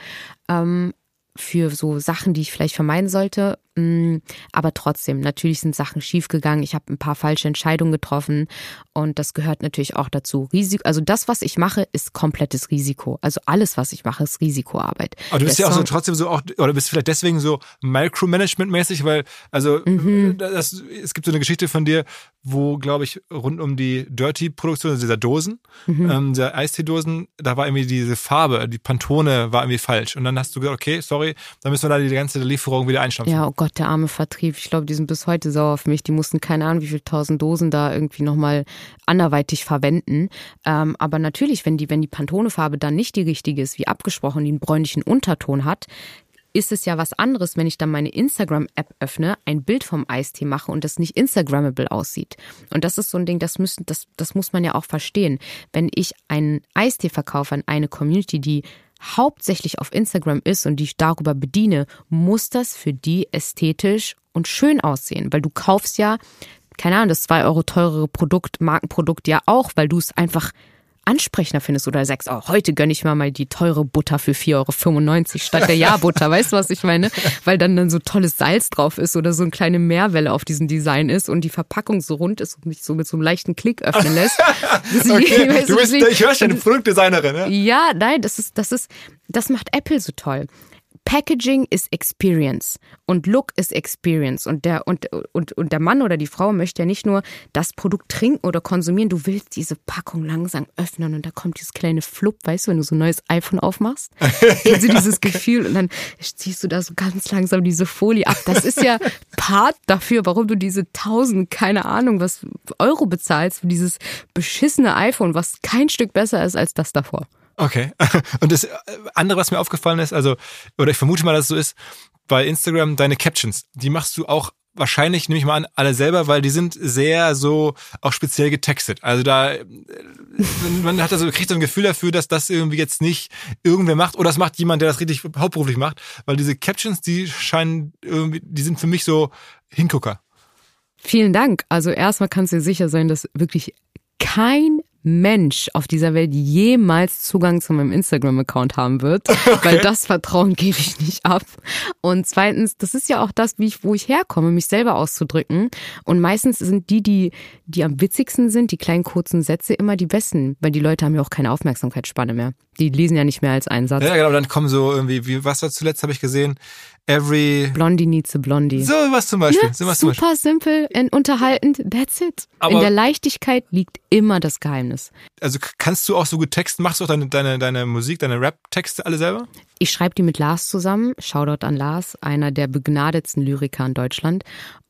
Ähm, für so Sachen, die ich vielleicht vermeiden sollte. Mm, aber trotzdem, natürlich sind Sachen schiefgegangen. Ich habe ein paar falsche Entscheidungen getroffen und das gehört natürlich auch dazu. Risiko, also das, was ich mache, ist komplettes Risiko. Also alles, was ich mache, ist Risikoarbeit. Aber du bist Der ja auch so trotzdem so auch, oder bist vielleicht deswegen so Micromanagement-mäßig, weil, also mhm. das, es gibt so eine Geschichte von dir, wo, glaube ich, rund um die Dirty-Produktion also dieser Dosen, mhm. ähm, dieser Eistee-Dosen, da war irgendwie diese Farbe, die Pantone war irgendwie falsch. Und dann hast du gesagt, okay, sorry, dann müssen wir da die ganze Lieferung wieder einstampfen. Ja, oh Gott Gott, der arme Vertrieb. Ich glaube, die sind bis heute sauer auf mich. Die mussten keine Ahnung, wie viele tausend Dosen da irgendwie nochmal anderweitig verwenden. Ähm, aber natürlich, wenn die, wenn die Pantone-Farbe dann nicht die richtige ist, wie abgesprochen, die einen bräunlichen Unterton hat, ist es ja was anderes, wenn ich dann meine Instagram-App öffne, ein Bild vom Eistee mache und das nicht Instagrammable aussieht. Und das ist so ein Ding, das müssen, das, das muss man ja auch verstehen. Wenn ich einen Eistee verkaufe an eine Community, die hauptsächlich auf Instagram ist und die ich darüber bediene, muss das für die ästhetisch und schön aussehen, weil du kaufst ja, keine Ahnung, das zwei Euro teurere Produkt, Markenprodukt ja auch, weil du es einfach ansprechender findest oder sagst, oh, heute gönne ich mir mal die teure Butter für 4,95 Euro statt der Ja-Butter. (laughs) weißt du, was ich meine? Weil dann dann so tolles Salz drauf ist oder so eine kleine Meerwelle auf diesem Design ist und die Verpackung so rund ist und mich so mit so einem leichten Klick öffnen lässt. (laughs) okay. (laughs) ich, du bist, ich höre schon, eine Produktdesignerin, ja? Ja, nein, das ist, das ist, das macht Apple so toll. Packaging ist Experience. Und Look ist Experience. Und der und, und, und der Mann oder die Frau möchte ja nicht nur das Produkt trinken oder konsumieren, du willst diese Packung langsam öffnen und da kommt dieses kleine Flupp, weißt du, wenn du so ein neues iPhone aufmachst, (laughs) du dieses Gefühl? Und dann ziehst du da so ganz langsam diese Folie ab. Das ist ja Part dafür, warum du diese tausend, keine Ahnung, was Euro bezahlst für dieses beschissene iPhone, was kein Stück besser ist als das davor. Okay. (laughs) Und das andere, was mir aufgefallen ist, also, oder ich vermute mal, dass es so ist, bei Instagram deine Captions, die machst du auch wahrscheinlich, nehme ich mal an, alle selber, weil die sind sehr so auch speziell getextet. Also da, man hat also, kriegt so ein Gefühl dafür, dass das irgendwie jetzt nicht irgendwer macht oder das macht jemand, der das richtig hauptberuflich macht, weil diese Captions, die scheinen irgendwie, die sind für mich so Hingucker. Vielen Dank. Also erstmal kannst du dir sicher sein, dass wirklich kein Mensch auf dieser Welt jemals Zugang zu meinem Instagram-Account haben wird, (laughs) okay. weil das Vertrauen gebe ich nicht ab. Und zweitens, das ist ja auch das, wie ich, wo ich herkomme, mich selber auszudrücken. Und meistens sind die, die, die am witzigsten sind, die kleinen kurzen Sätze immer die besten, weil die Leute haben ja auch keine Aufmerksamkeitsspanne mehr. Die lesen ja nicht mehr als einen Satz. Ja, genau, dann kommen so irgendwie, wie, was war zuletzt, habe ich gesehen, every... Blondie needs a Blondie. So was zum Beispiel. Ja, so was super Beispiel. simpel und unterhaltend, that's it. Aber In der Leichtigkeit liegt immer das Geheimnis. Also kannst du auch so gut texten, machst du auch deine, deine, deine Musik, deine Rap-Texte alle selber? Ich schreibe die mit Lars zusammen. Shoutout an Lars, einer der begnadetsten Lyriker in Deutschland.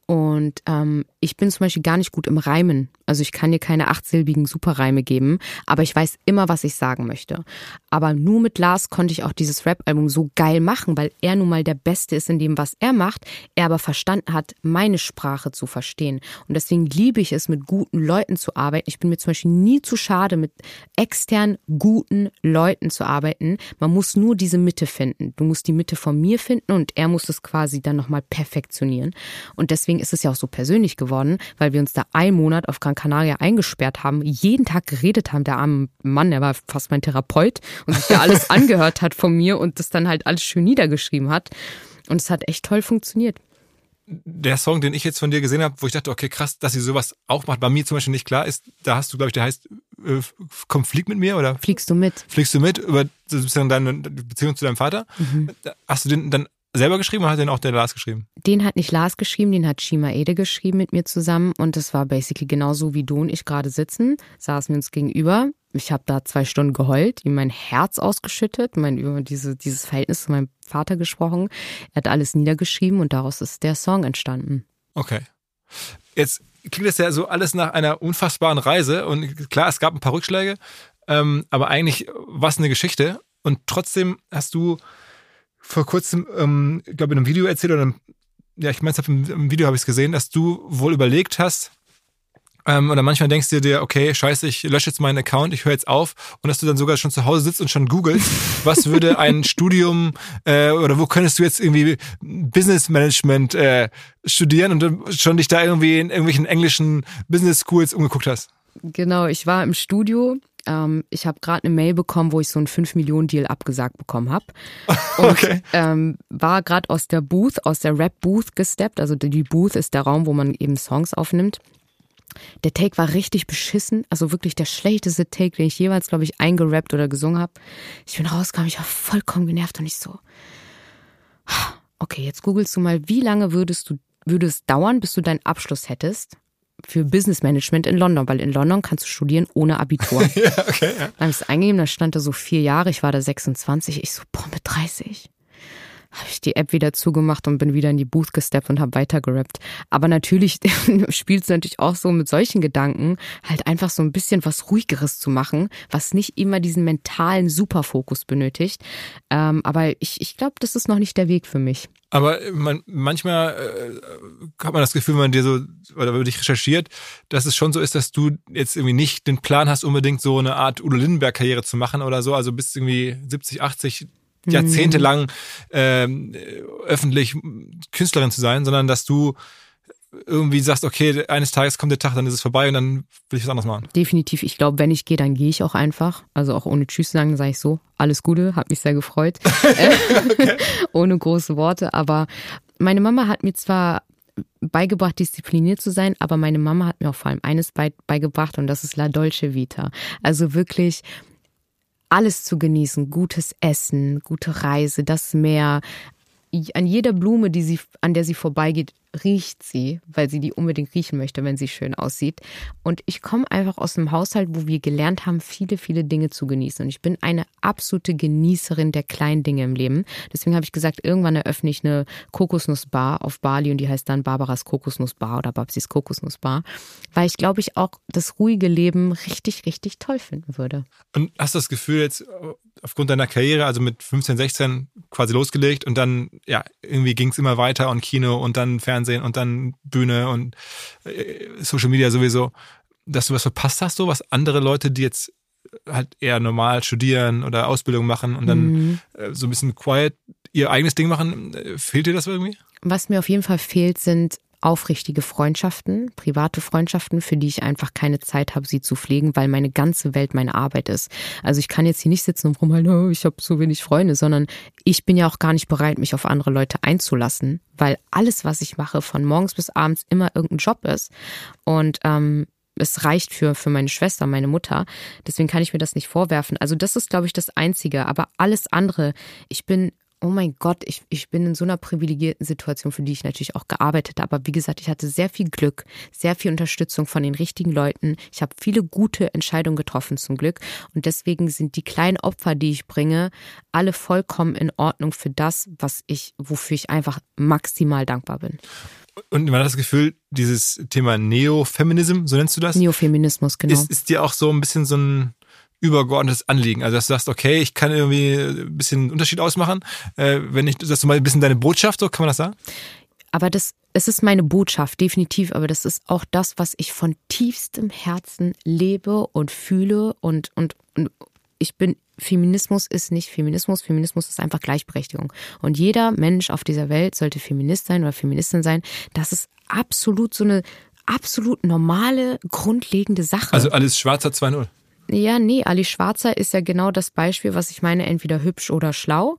Und ähm, ich bin zum Beispiel gar nicht gut im Reimen. Also ich kann dir keine achtsilbigen Superreime geben, aber ich weiß immer, was ich sagen möchte. Aber nur mit Lars konnte ich auch dieses Rap-Album so geil machen, weil er nun mal der Beste ist in dem, was er macht, er aber verstanden hat, meine Sprache zu verstehen. Und deswegen liebe ich es, mit guten Leuten zu arbeiten. Ich bin mir zum Beispiel nie zu schade, mit extern guten Leuten zu arbeiten. Man muss nur diese Mitte finden. Du musst die Mitte von mir finden und er muss es quasi dann nochmal perfektionieren. Und deswegen ist es ja auch so persönlich geworden, weil wir uns da einen Monat auf Gran Canaria eingesperrt haben, jeden Tag geredet haben. Der arme Mann, der war fast mein Therapeut und sich ja alles (laughs) angehört hat von mir und das dann halt alles schön niedergeschrieben hat. Und es hat echt toll funktioniert. Der Song, den ich jetzt von dir gesehen habe, wo ich dachte, okay, krass, dass sie sowas auch macht, bei mir zum Beispiel nicht klar ist, da hast du, glaube ich, der heißt äh, Komm, flieg mit mir oder? Fliegst du mit? Fliegst du mit über deine Beziehung zu deinem Vater? Mhm. Hast du den dann selber geschrieben oder hat den auch der Lars geschrieben? Den hat nicht Lars geschrieben, den hat Shima Ede geschrieben mit mir zusammen und das war basically genauso wie du und ich gerade sitzen, saßen wir uns gegenüber. Ich habe da zwei Stunden geheult, ihm mein Herz ausgeschüttet, mein über diese, dieses Verhältnis zu meinem Vater gesprochen. Er hat alles niedergeschrieben und daraus ist der Song entstanden. Okay. Jetzt klingt das ja so alles nach einer unfassbaren Reise und klar, es gab ein paar Rückschläge, ähm, aber eigentlich war es eine Geschichte und trotzdem hast du vor kurzem, ähm, ich glaube, in einem Video erzählt oder einem, ja, ich meine, im, im Video habe ich es gesehen, dass du wohl überlegt hast, Ähm, oder manchmal denkst du dir, okay, scheiße, ich lösche jetzt meinen Account, ich höre jetzt auf. Und dass du dann sogar schon zu Hause sitzt und schon googelst, (laughs) was würde ein Studium äh, oder wo könntest du jetzt irgendwie Business Management äh, studieren und dann schon dich da irgendwie in irgendwelchen englischen Business Schools umgeguckt hast. Genau, ich war im Studio. Ähm, ich habe gerade eine Mail bekommen, wo ich so einen 5-Millionen-Deal abgesagt bekommen habe. (laughs) Und Okay. ähm, war gerade aus der Booth, aus der Rap-Booth gesteppt. Also die Booth ist der Raum, wo man eben Songs aufnimmt. Der Take war richtig beschissen, also wirklich der schlechteste Take, den ich jemals, glaube ich, eingerappt oder gesungen habe. Ich bin rausgekommen, ich war vollkommen genervt und ich so, okay, jetzt googelst du mal, wie lange würdest du, würde es dauern, bis du deinen Abschluss hättest für Business Management in London, weil in London kannst du studieren ohne Abitur. (laughs) Ja, okay, ja. Dann habe ich es eingegeben, da stand da so vier Jahre, ich war da 26, ich so, boah, mit 30. Habe ich die App wieder zugemacht und bin wieder in die Booth gesteppt und habe weiter gerappt. Aber natürlich (laughs) spielt es natürlich auch so mit solchen Gedanken, halt einfach so ein bisschen was Ruhigeres zu machen, was nicht immer diesen mentalen Superfokus benötigt. Ähm, aber ich, ich glaube, das ist noch nicht der Weg für mich. Aber man, manchmal äh, hat man das Gefühl, wenn man dir so oder wenn man dich recherchiert, dass es schon so ist, dass du jetzt irgendwie nicht den Plan hast, unbedingt so eine Art Udo Lindenberg-Karriere zu machen oder so. Also bist irgendwie 70, 80 Jahrzehnte lang ähm, öffentlich Künstlerin zu sein, sondern dass du irgendwie sagst, okay, eines Tages kommt der Tag, dann ist es vorbei und dann will ich was anderes machen. Definitiv. Ich glaube, wenn ich gehe, dann gehe ich auch einfach. Also auch ohne Tschüss sagen, sage ich so, alles Gute, hat mich sehr gefreut. (laughs) Äh, (laughs) ohne große Worte. Aber meine Mama hat mir zwar beigebracht, diszipliniert zu sein, aber meine Mama hat mir auch vor allem eines bei, beigebracht und das ist La Dolce Vita. Also wirklich alles zu genießen, gutes Essen, gute Reise, das Meer. An jeder Blume, die sie, an der sie vorbeigeht, riecht sie, weil sie die unbedingt riechen möchte, wenn sie schön aussieht. Und ich komme einfach aus einem Haushalt, wo wir gelernt haben, viele, viele Dinge zu genießen. Und ich bin eine absolute Genießerin der kleinen Dinge im Leben. Deswegen habe ich gesagt, irgendwann eröffne ich eine Kokosnussbar auf Bali und die heißt dann Barbaras Kokosnussbar oder Babsis Kokosnussbar, weil ich glaube ich auch das ruhige Leben richtig, richtig toll finden würde. Und hast du das Gefühl jetzt äh, aufgrund deiner Karriere, also mit 15, 16 quasi losgelegt und dann, ja, irgendwie ging es immer weiter und Kino und dann Fernsehen und dann Bühne und äh, Social Media sowieso, dass du was verpasst hast, so was andere Leute, die jetzt halt eher normal studieren oder Ausbildung machen und dann äh, so ein bisschen quiet ihr eigenes Ding machen, äh, fehlt dir das irgendwie? Was mir auf jeden Fall fehlt, sind aufrichtige Freundschaften, private Freundschaften, für die ich einfach keine Zeit habe, sie zu pflegen, weil meine ganze Welt meine Arbeit ist. Also ich kann jetzt hier nicht sitzen und rumhalten, oh, ich habe so wenig Freunde, sondern ich bin ja auch gar nicht bereit, mich auf andere Leute einzulassen, weil alles, was ich mache, von morgens bis abends immer irgendein Job ist. Und ähm, es reicht für, für meine Schwester, meine Mutter. Deswegen kann ich mir das nicht vorwerfen. Also das ist, glaube ich, das Einzige. Aber alles andere, ich bin oh mein Gott, ich, ich bin in so einer privilegierten Situation, für die ich natürlich auch gearbeitet habe. Aber wie gesagt, ich hatte sehr viel Glück, sehr viel Unterstützung von den richtigen Leuten. Ich habe viele gute Entscheidungen getroffen zum Glück. Und deswegen sind die kleinen Opfer, die ich bringe, alle vollkommen in Ordnung für das, was ich, wofür ich einfach maximal dankbar bin. Und man hat das Gefühl, dieses Thema Neofeminism, so nennst du das? Neofeminismus, genau. Ist, ist dir auch so ein bisschen so ein übergeordnetes Anliegen. Also dass du sagst, okay, ich kann irgendwie ein bisschen Unterschied ausmachen. Äh, wenn ich, das ist mal ein bisschen deine Botschaft, so kann man das sagen? Aber das, es ist meine Botschaft, definitiv. Aber das ist auch das, was ich von tiefstem Herzen lebe und fühle. Und, und, und ich bin, Feminismus ist nicht Feminismus. Feminismus ist einfach Gleichberechtigung. Und jeder Mensch auf dieser Welt sollte Feminist sein oder Feministin sein. Das ist absolut so eine absolut normale, grundlegende Sache. Also alles schwarzer 2-0. Ja, nee, Ali Schwarzer ist ja genau das Beispiel, was ich meine, entweder hübsch oder schlau.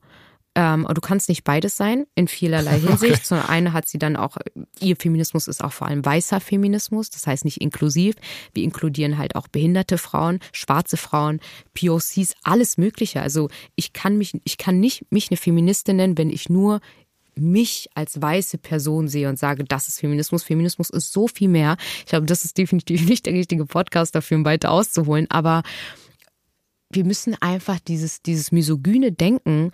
Ähm, du kannst nicht beides sein, in vielerlei (laughs) Hinsicht. Okay. Zum einen hat sie dann auch, ihr Feminismus ist auch vor allem weißer Feminismus, das heißt nicht inklusiv. Wir inkludieren halt auch behinderte Frauen, schwarze Frauen, POCs, alles Mögliche. Also ich kann mich, ich kann nicht mich eine Feministin nennen, wenn ich nur mich als weiße Person sehe und sage, das ist Feminismus. Feminismus ist so viel mehr. Ich glaube, das ist definitiv nicht der richtige Podcast dafür, um weiter auszuholen. Aber wir müssen einfach dieses, dieses misogyne Denken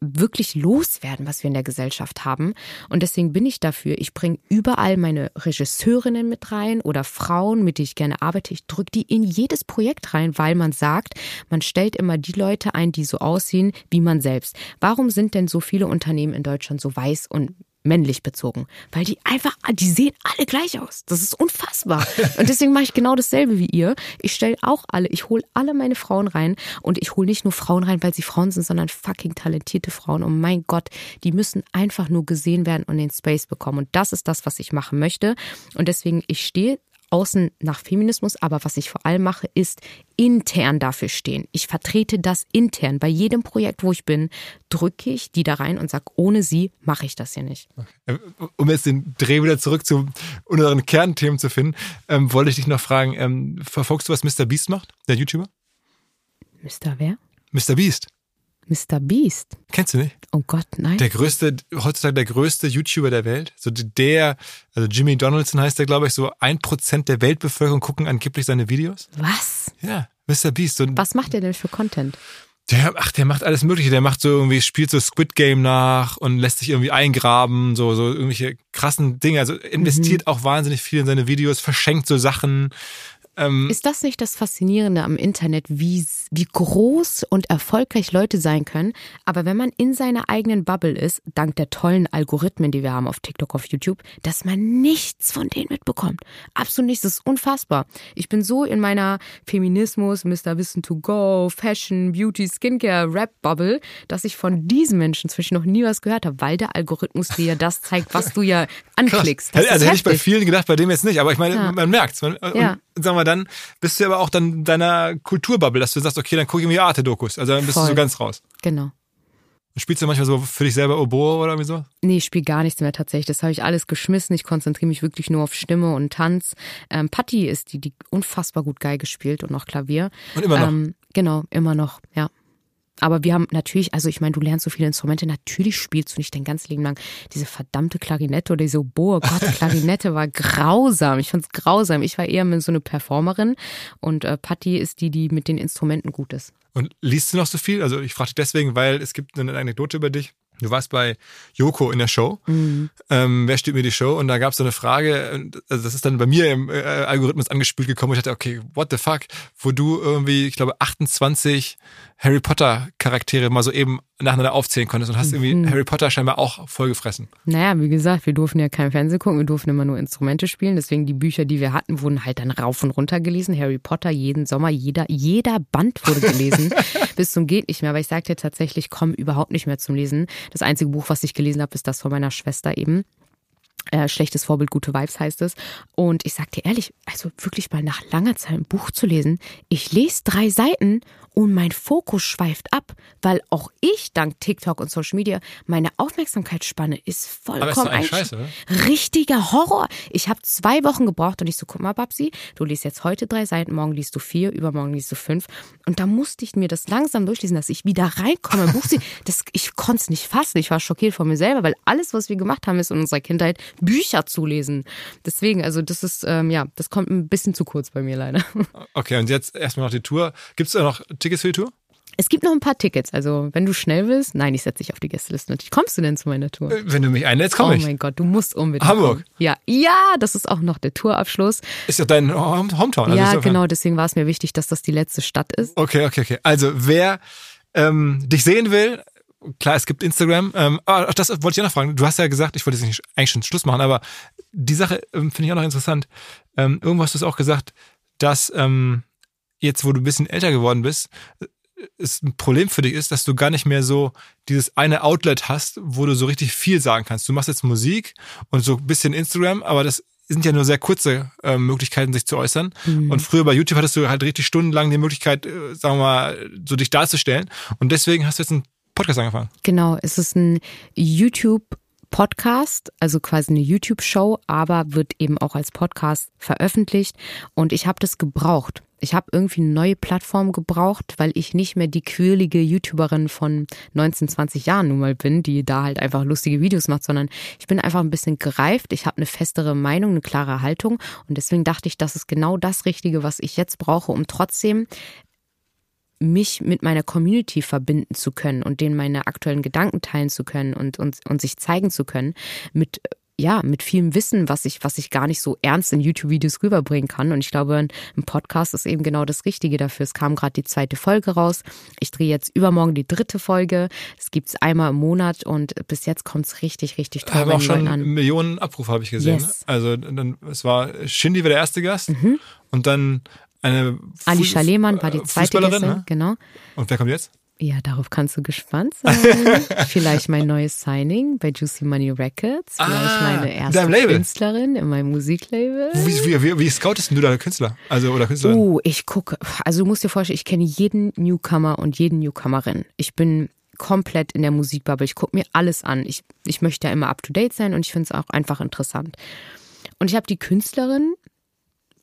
wirklich loswerden, was wir in der Gesellschaft haben. Und deswegen bin ich dafür. Ich bringe überall meine Regisseurinnen mit rein oder Frauen, mit denen ich gerne arbeite. Ich drücke die in jedes Projekt rein, weil man sagt, man stellt immer die Leute ein, die so aussehen wie man selbst. Warum sind denn so viele Unternehmen in Deutschland so weiß und männlich bezogen, weil die einfach, die sehen alle gleich aus. Das ist unfassbar. (laughs) Und deswegen mache ich genau dasselbe wie ihr. Ich stelle auch alle, ich hole alle meine Frauen rein und ich hole nicht nur Frauen rein, weil sie Frauen sind, sondern fucking talentierte Frauen. Und mein Gott, die müssen einfach nur gesehen werden und den Space bekommen. Und das ist das, was ich machen möchte. Und deswegen, ich stehe außen nach Feminismus, aber was ich vor allem mache, ist intern dafür stehen. Ich vertrete das intern. Bei jedem Projekt, wo ich bin, drücke ich die da rein und sage, ohne sie mache ich das hier nicht. Okay. Um jetzt den Dreh wieder zurück zu unseren Kernthemen zu finden, ähm, wollte ich dich noch fragen, ähm, verfolgst du, was Mr. Beast macht, der YouTuber? Mr. wer? Mr. Beast. Mr. Beast. Kennst du nicht? Oh Gott, nein. Der größte, heutzutage der größte YouTuber der Welt. So der, also Jimmy Donaldson heißt der, glaube ich, so ein Prozent der Weltbevölkerung gucken angeblich seine Videos. Was? Ja, Mr. Beast. So Was macht der denn für Content? Der, ach, der macht alles Mögliche. Der macht so irgendwie, spielt so Squid Game nach und lässt sich irgendwie eingraben, so, so irgendwelche krassen Dinge. Also investiert mhm. auch wahnsinnig viel in seine Videos, verschenkt so Sachen. Ähm, ist das nicht das Faszinierende am Internet, wie, wie groß und erfolgreich Leute sein können? Aber wenn man in seiner eigenen Bubble ist, dank der tollen Algorithmen, die wir haben auf TikTok, auf YouTube, dass man nichts von denen mitbekommt. Absolut nichts. Das ist unfassbar. Ich bin so in meiner Feminismus, Mr. Wissen to Go, Fashion, Beauty, Skincare, Rap-Bubble, dass ich von diesen Menschen zwischen noch nie was gehört habe, weil der Algorithmus dir ja das zeigt, was du ja anklickst. also hätte ich bei vielen gedacht, bei dem jetzt nicht. Aber ich meine, ja. man merkt's. Man, ja sagen wir dann, bist du aber auch dann deiner Kulturbubble, dass du sagst, okay, dann gucke ich mir Arte-Dokus. Also dann bist Voll. du so ganz raus. Genau. Spielst du manchmal so für dich selber Oboe oder wie so? Nee, ich spiele gar nichts mehr tatsächlich. Das habe ich alles geschmissen. Ich konzentriere mich wirklich nur auf Stimme und Tanz. Ähm, Patti ist die, die unfassbar gut Geige spielt und auch Klavier. Und immer noch? Ähm, genau, immer noch, ja. Aber wir haben natürlich, also ich meine, du lernst so viele Instrumente, natürlich spielst du nicht dein ganzes Leben lang diese verdammte Klarinette oder diese Boa. Gott, Klarinette war grausam. Ich fand's grausam. Ich war eher so eine Performerin und äh, Patti ist die, die mit den Instrumenten gut ist. Und liest du noch so viel? Also ich frage dich deswegen, weil es gibt eine Anekdote über dich. Du warst bei Joko in der Show. Mhm. Ähm, wer steht mir die Show? Und da gab es so eine Frage, also das ist dann bei mir im äh, Algorithmus angespült gekommen. Ich dachte, okay, what the fuck? Wo du irgendwie, ich glaube, 28 Harry Potter Charaktere mal so eben nacheinander aufzählen konntest und hast irgendwie mhm. Harry Potter scheinbar auch vollgefressen. Naja, wie gesagt, wir durften ja kein Fernsehen gucken, wir durften immer nur Instrumente spielen. Deswegen die Bücher, die wir hatten, wurden halt dann rauf und runter gelesen. Harry Potter jeden Sommer, jeder, jeder Band wurde gelesen. (laughs) bis zum geht nicht mehr. Aber ich sagte tatsächlich, komm überhaupt nicht mehr zum Lesen. Das einzige Buch, was ich gelesen habe, ist das von meiner Schwester eben. Äh, schlechtes Vorbild, gute Vibes heißt es. Und ich sag dir ehrlich, also wirklich mal nach langer Zeit ein Buch zu lesen, ich lese drei Seiten und mein Fokus schweift ab, weil auch ich dank TikTok und Social Media meine Aufmerksamkeitsspanne ist vollkommen ist scheiße, oder? richtiger Horror. Ich habe zwei Wochen gebraucht und ich so, guck mal, Babsi, du liest jetzt heute drei Seiten, morgen liest du vier, übermorgen liest du fünf. Und da musste ich mir das langsam durchlesen, dass ich wieder reinkomme (laughs) im Buch. Das, ich konnte es nicht fassen. Ich war schockiert von mir selber, weil alles, was wir gemacht haben, ist in unserer Kindheit Bücher zu lesen. Deswegen, also das ist, ähm, ja, das kommt ein bisschen zu kurz bei mir leider. Okay, und jetzt erstmal noch die Tour. Gibt es da noch Tickets für die Tour? Es gibt noch ein paar Tickets. Also, wenn du schnell willst, nein, ich setze dich auf die Gästeliste. Natürlich. Kommst du denn zu meiner Tour? Äh, wenn du mich einlädst, komme oh ich. Oh mein Gott, du musst unbedingt. Hamburg. Kommen. Ja, ja, das ist auch noch der Tourabschluss. Ist ja dein Hometown. Also ja, genau. Deswegen war es mir wichtig, dass das die letzte Stadt ist. Okay, okay, okay. Also, wer ähm, dich sehen will, klar, es gibt Instagram. Ähm, aber das wollte ich auch noch fragen. Du hast ja gesagt, ich wollte jetzt nicht eigentlich schon Schluss machen, aber die Sache ähm, finde ich auch noch interessant. Ähm, irgendwo hast du es auch gesagt, dass ähm, jetzt, wo du ein bisschen älter geworden bist, es ein Problem für dich ist, dass du gar nicht mehr so dieses eine Outlet hast, wo du so richtig viel sagen kannst. Du machst jetzt Musik und so ein bisschen Instagram, aber das sind ja nur sehr kurze äh, Möglichkeiten, sich zu äußern. Mhm. Und früher bei YouTube hattest du halt richtig stundenlang die Möglichkeit, äh, sagen wir mal, so dich darzustellen. Und deswegen hast du jetzt einen Podcast angefangen. Genau, es ist ein YouTube Podcast, also quasi eine YouTube-Show, aber wird eben auch als Podcast veröffentlicht. Und ich habe das gebraucht. Ich habe irgendwie eine neue Plattform gebraucht, weil ich nicht mehr die quirlige YouTuberin von 19, 20 Jahren nun mal bin, die da halt einfach lustige Videos macht, sondern ich bin einfach ein bisschen gereift. Ich habe eine festere Meinung, eine klare Haltung. Und deswegen dachte ich, das ist genau das Richtige, was ich jetzt brauche, um trotzdem mich mit meiner Community verbinden zu können und denen meine aktuellen Gedanken teilen zu können und, und, und sich zeigen zu können mit ja, mit vielem Wissen, was ich, was ich gar nicht so ernst in YouTube-Videos rüberbringen kann. Und ich glaube, ein Podcast ist eben genau das Richtige dafür. Es kam gerade die zweite Folge raus. Ich drehe jetzt übermorgen die dritte Folge. Es gibt es einmal im Monat und bis jetzt kommt es richtig, richtig toll haben auch schon an. Millionen Abrufe, habe ich gesehen. Yes. Also dann, es war Shindy war der erste Gast mhm. und dann eine Ali Schalemann war die zweite Gästin, ne? genau. Und wer kommt jetzt? Ja, darauf kannst du gespannt sein. (laughs) vielleicht mein neues Signing bei Juicy Money Records. Vielleicht ah, meine erste Künstlerin in meinem Musiklabel. Wie, wie, wie, scoutest du deine Künstler? Also, oder Künstlerin? Oh, ich gucke. Also, du musst dir vorstellen, ich kenne jeden Newcomer und jeden Newcomerin. Ich bin komplett in der Musikbubble. Ich gucke mir alles an. Ich, ich möchte ja immer up to date sein und ich finde es auch einfach interessant. Und ich habe die Künstlerin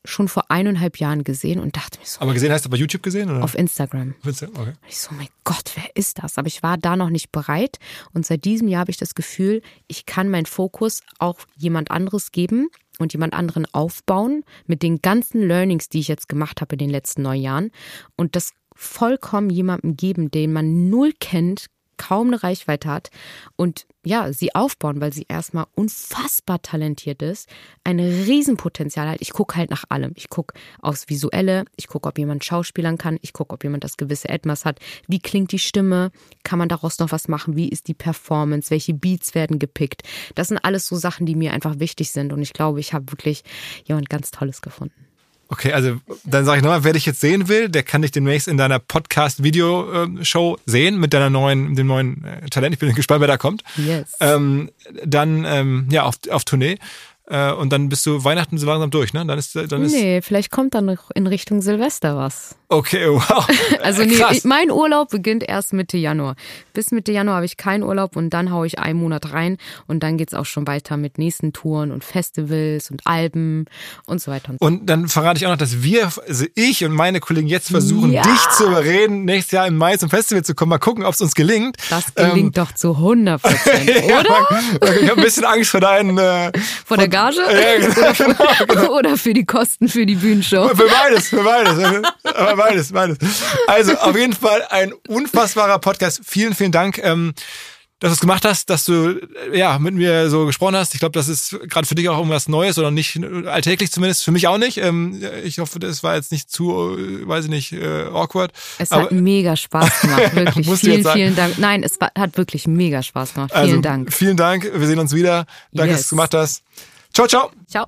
schon vor eineinhalb Jahren gesehen und dachte mir so. Aber gesehen heißt du bei YouTube gesehen? Oder? Auf Instagram. Auf Instagram, okay. Und ich so, mein Gott, wer ist das? Aber ich war da noch nicht bereit. Und seit diesem Jahr habe ich das Gefühl, ich kann meinen Fokus auch jemand anderes geben und jemand anderen aufbauen mit den ganzen Learnings, die ich jetzt gemacht habe in den letzten neun Jahren. Und das vollkommen jemandem geben, den man null kennt, kaum eine Reichweite hat und ja, sie aufbauen, weil sie erstmal unfassbar talentiert ist, ein Riesenpotenzial hat. Ich gucke halt nach allem. Ich gucke aufs Visuelle, ich gucke, ob jemand schauspielern kann, ich gucke, ob jemand das gewisse Etwas hat. Wie klingt die Stimme? Kann man daraus noch was machen? Wie ist die Performance? Welche Beats werden gepickt? Das sind alles so Sachen, die mir einfach wichtig sind und ich glaube, ich habe wirklich jemand ganz Tolles gefunden. Okay, also dann sage ich nochmal, wer dich jetzt sehen will, der kann dich demnächst in deiner Podcast-Video-Show sehen mit deiner neuen, dem neuen äh, Talent. Ich bin (laughs) gespannt, wer da kommt. Yes. Ähm, dann ja auf, auf Tournee. Äh, und dann bist du Weihnachten so langsam durch, ne? Dann ist, dann ist nee, vielleicht kommt dann noch in Richtung Silvester was. Okay, wow. (laughs) also nee, Krass. mein Urlaub beginnt erst Mitte Januar. Bis Mitte Januar habe ich keinen Urlaub und dann haue ich einen Monat rein und dann geht's auch schon weiter mit nächsten Touren und Festivals und Alben und so weiter. Und, so. und dann verrate ich auch noch, dass wir, also ich und meine Kollegen jetzt versuchen, ja. dich zu überreden, nächstes Jahr im Mai zum Festival zu kommen. Mal gucken, ob es uns gelingt. Das gelingt ähm, doch zu 100 Prozent, (laughs) ja, oder? ich habe ein bisschen Angst vor deinen... Äh, vor der Gage? Ja, genau, (laughs) oder, für, genau. oder, für, die Kosten für die Bühnenshow. Für beides, für beides. Beides, beides. Also auf jeden Fall ein unfassbarer Podcast. Vielen, vielen Dank. Ähm, dass du es gemacht hast, dass du ja mit mir so gesprochen hast. Ich glaube, das ist gerade für dich auch irgendwas Neues oder nicht alltäglich zumindest. Für mich auch nicht. Ähm, ich hoffe, das war jetzt nicht zu, weiß ich nicht, äh, awkward. Es hat mega Spaß gemacht, (laughs) wirklich. vielen, vielen Dank. Nein, es hat wirklich mega Spaß gemacht. Vielen also, Dank. Vielen Dank. Wir sehen uns wieder. Danke, yes. dass du es gemacht hast. Ciao, ciao. Ciao.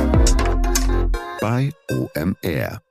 bei OMR.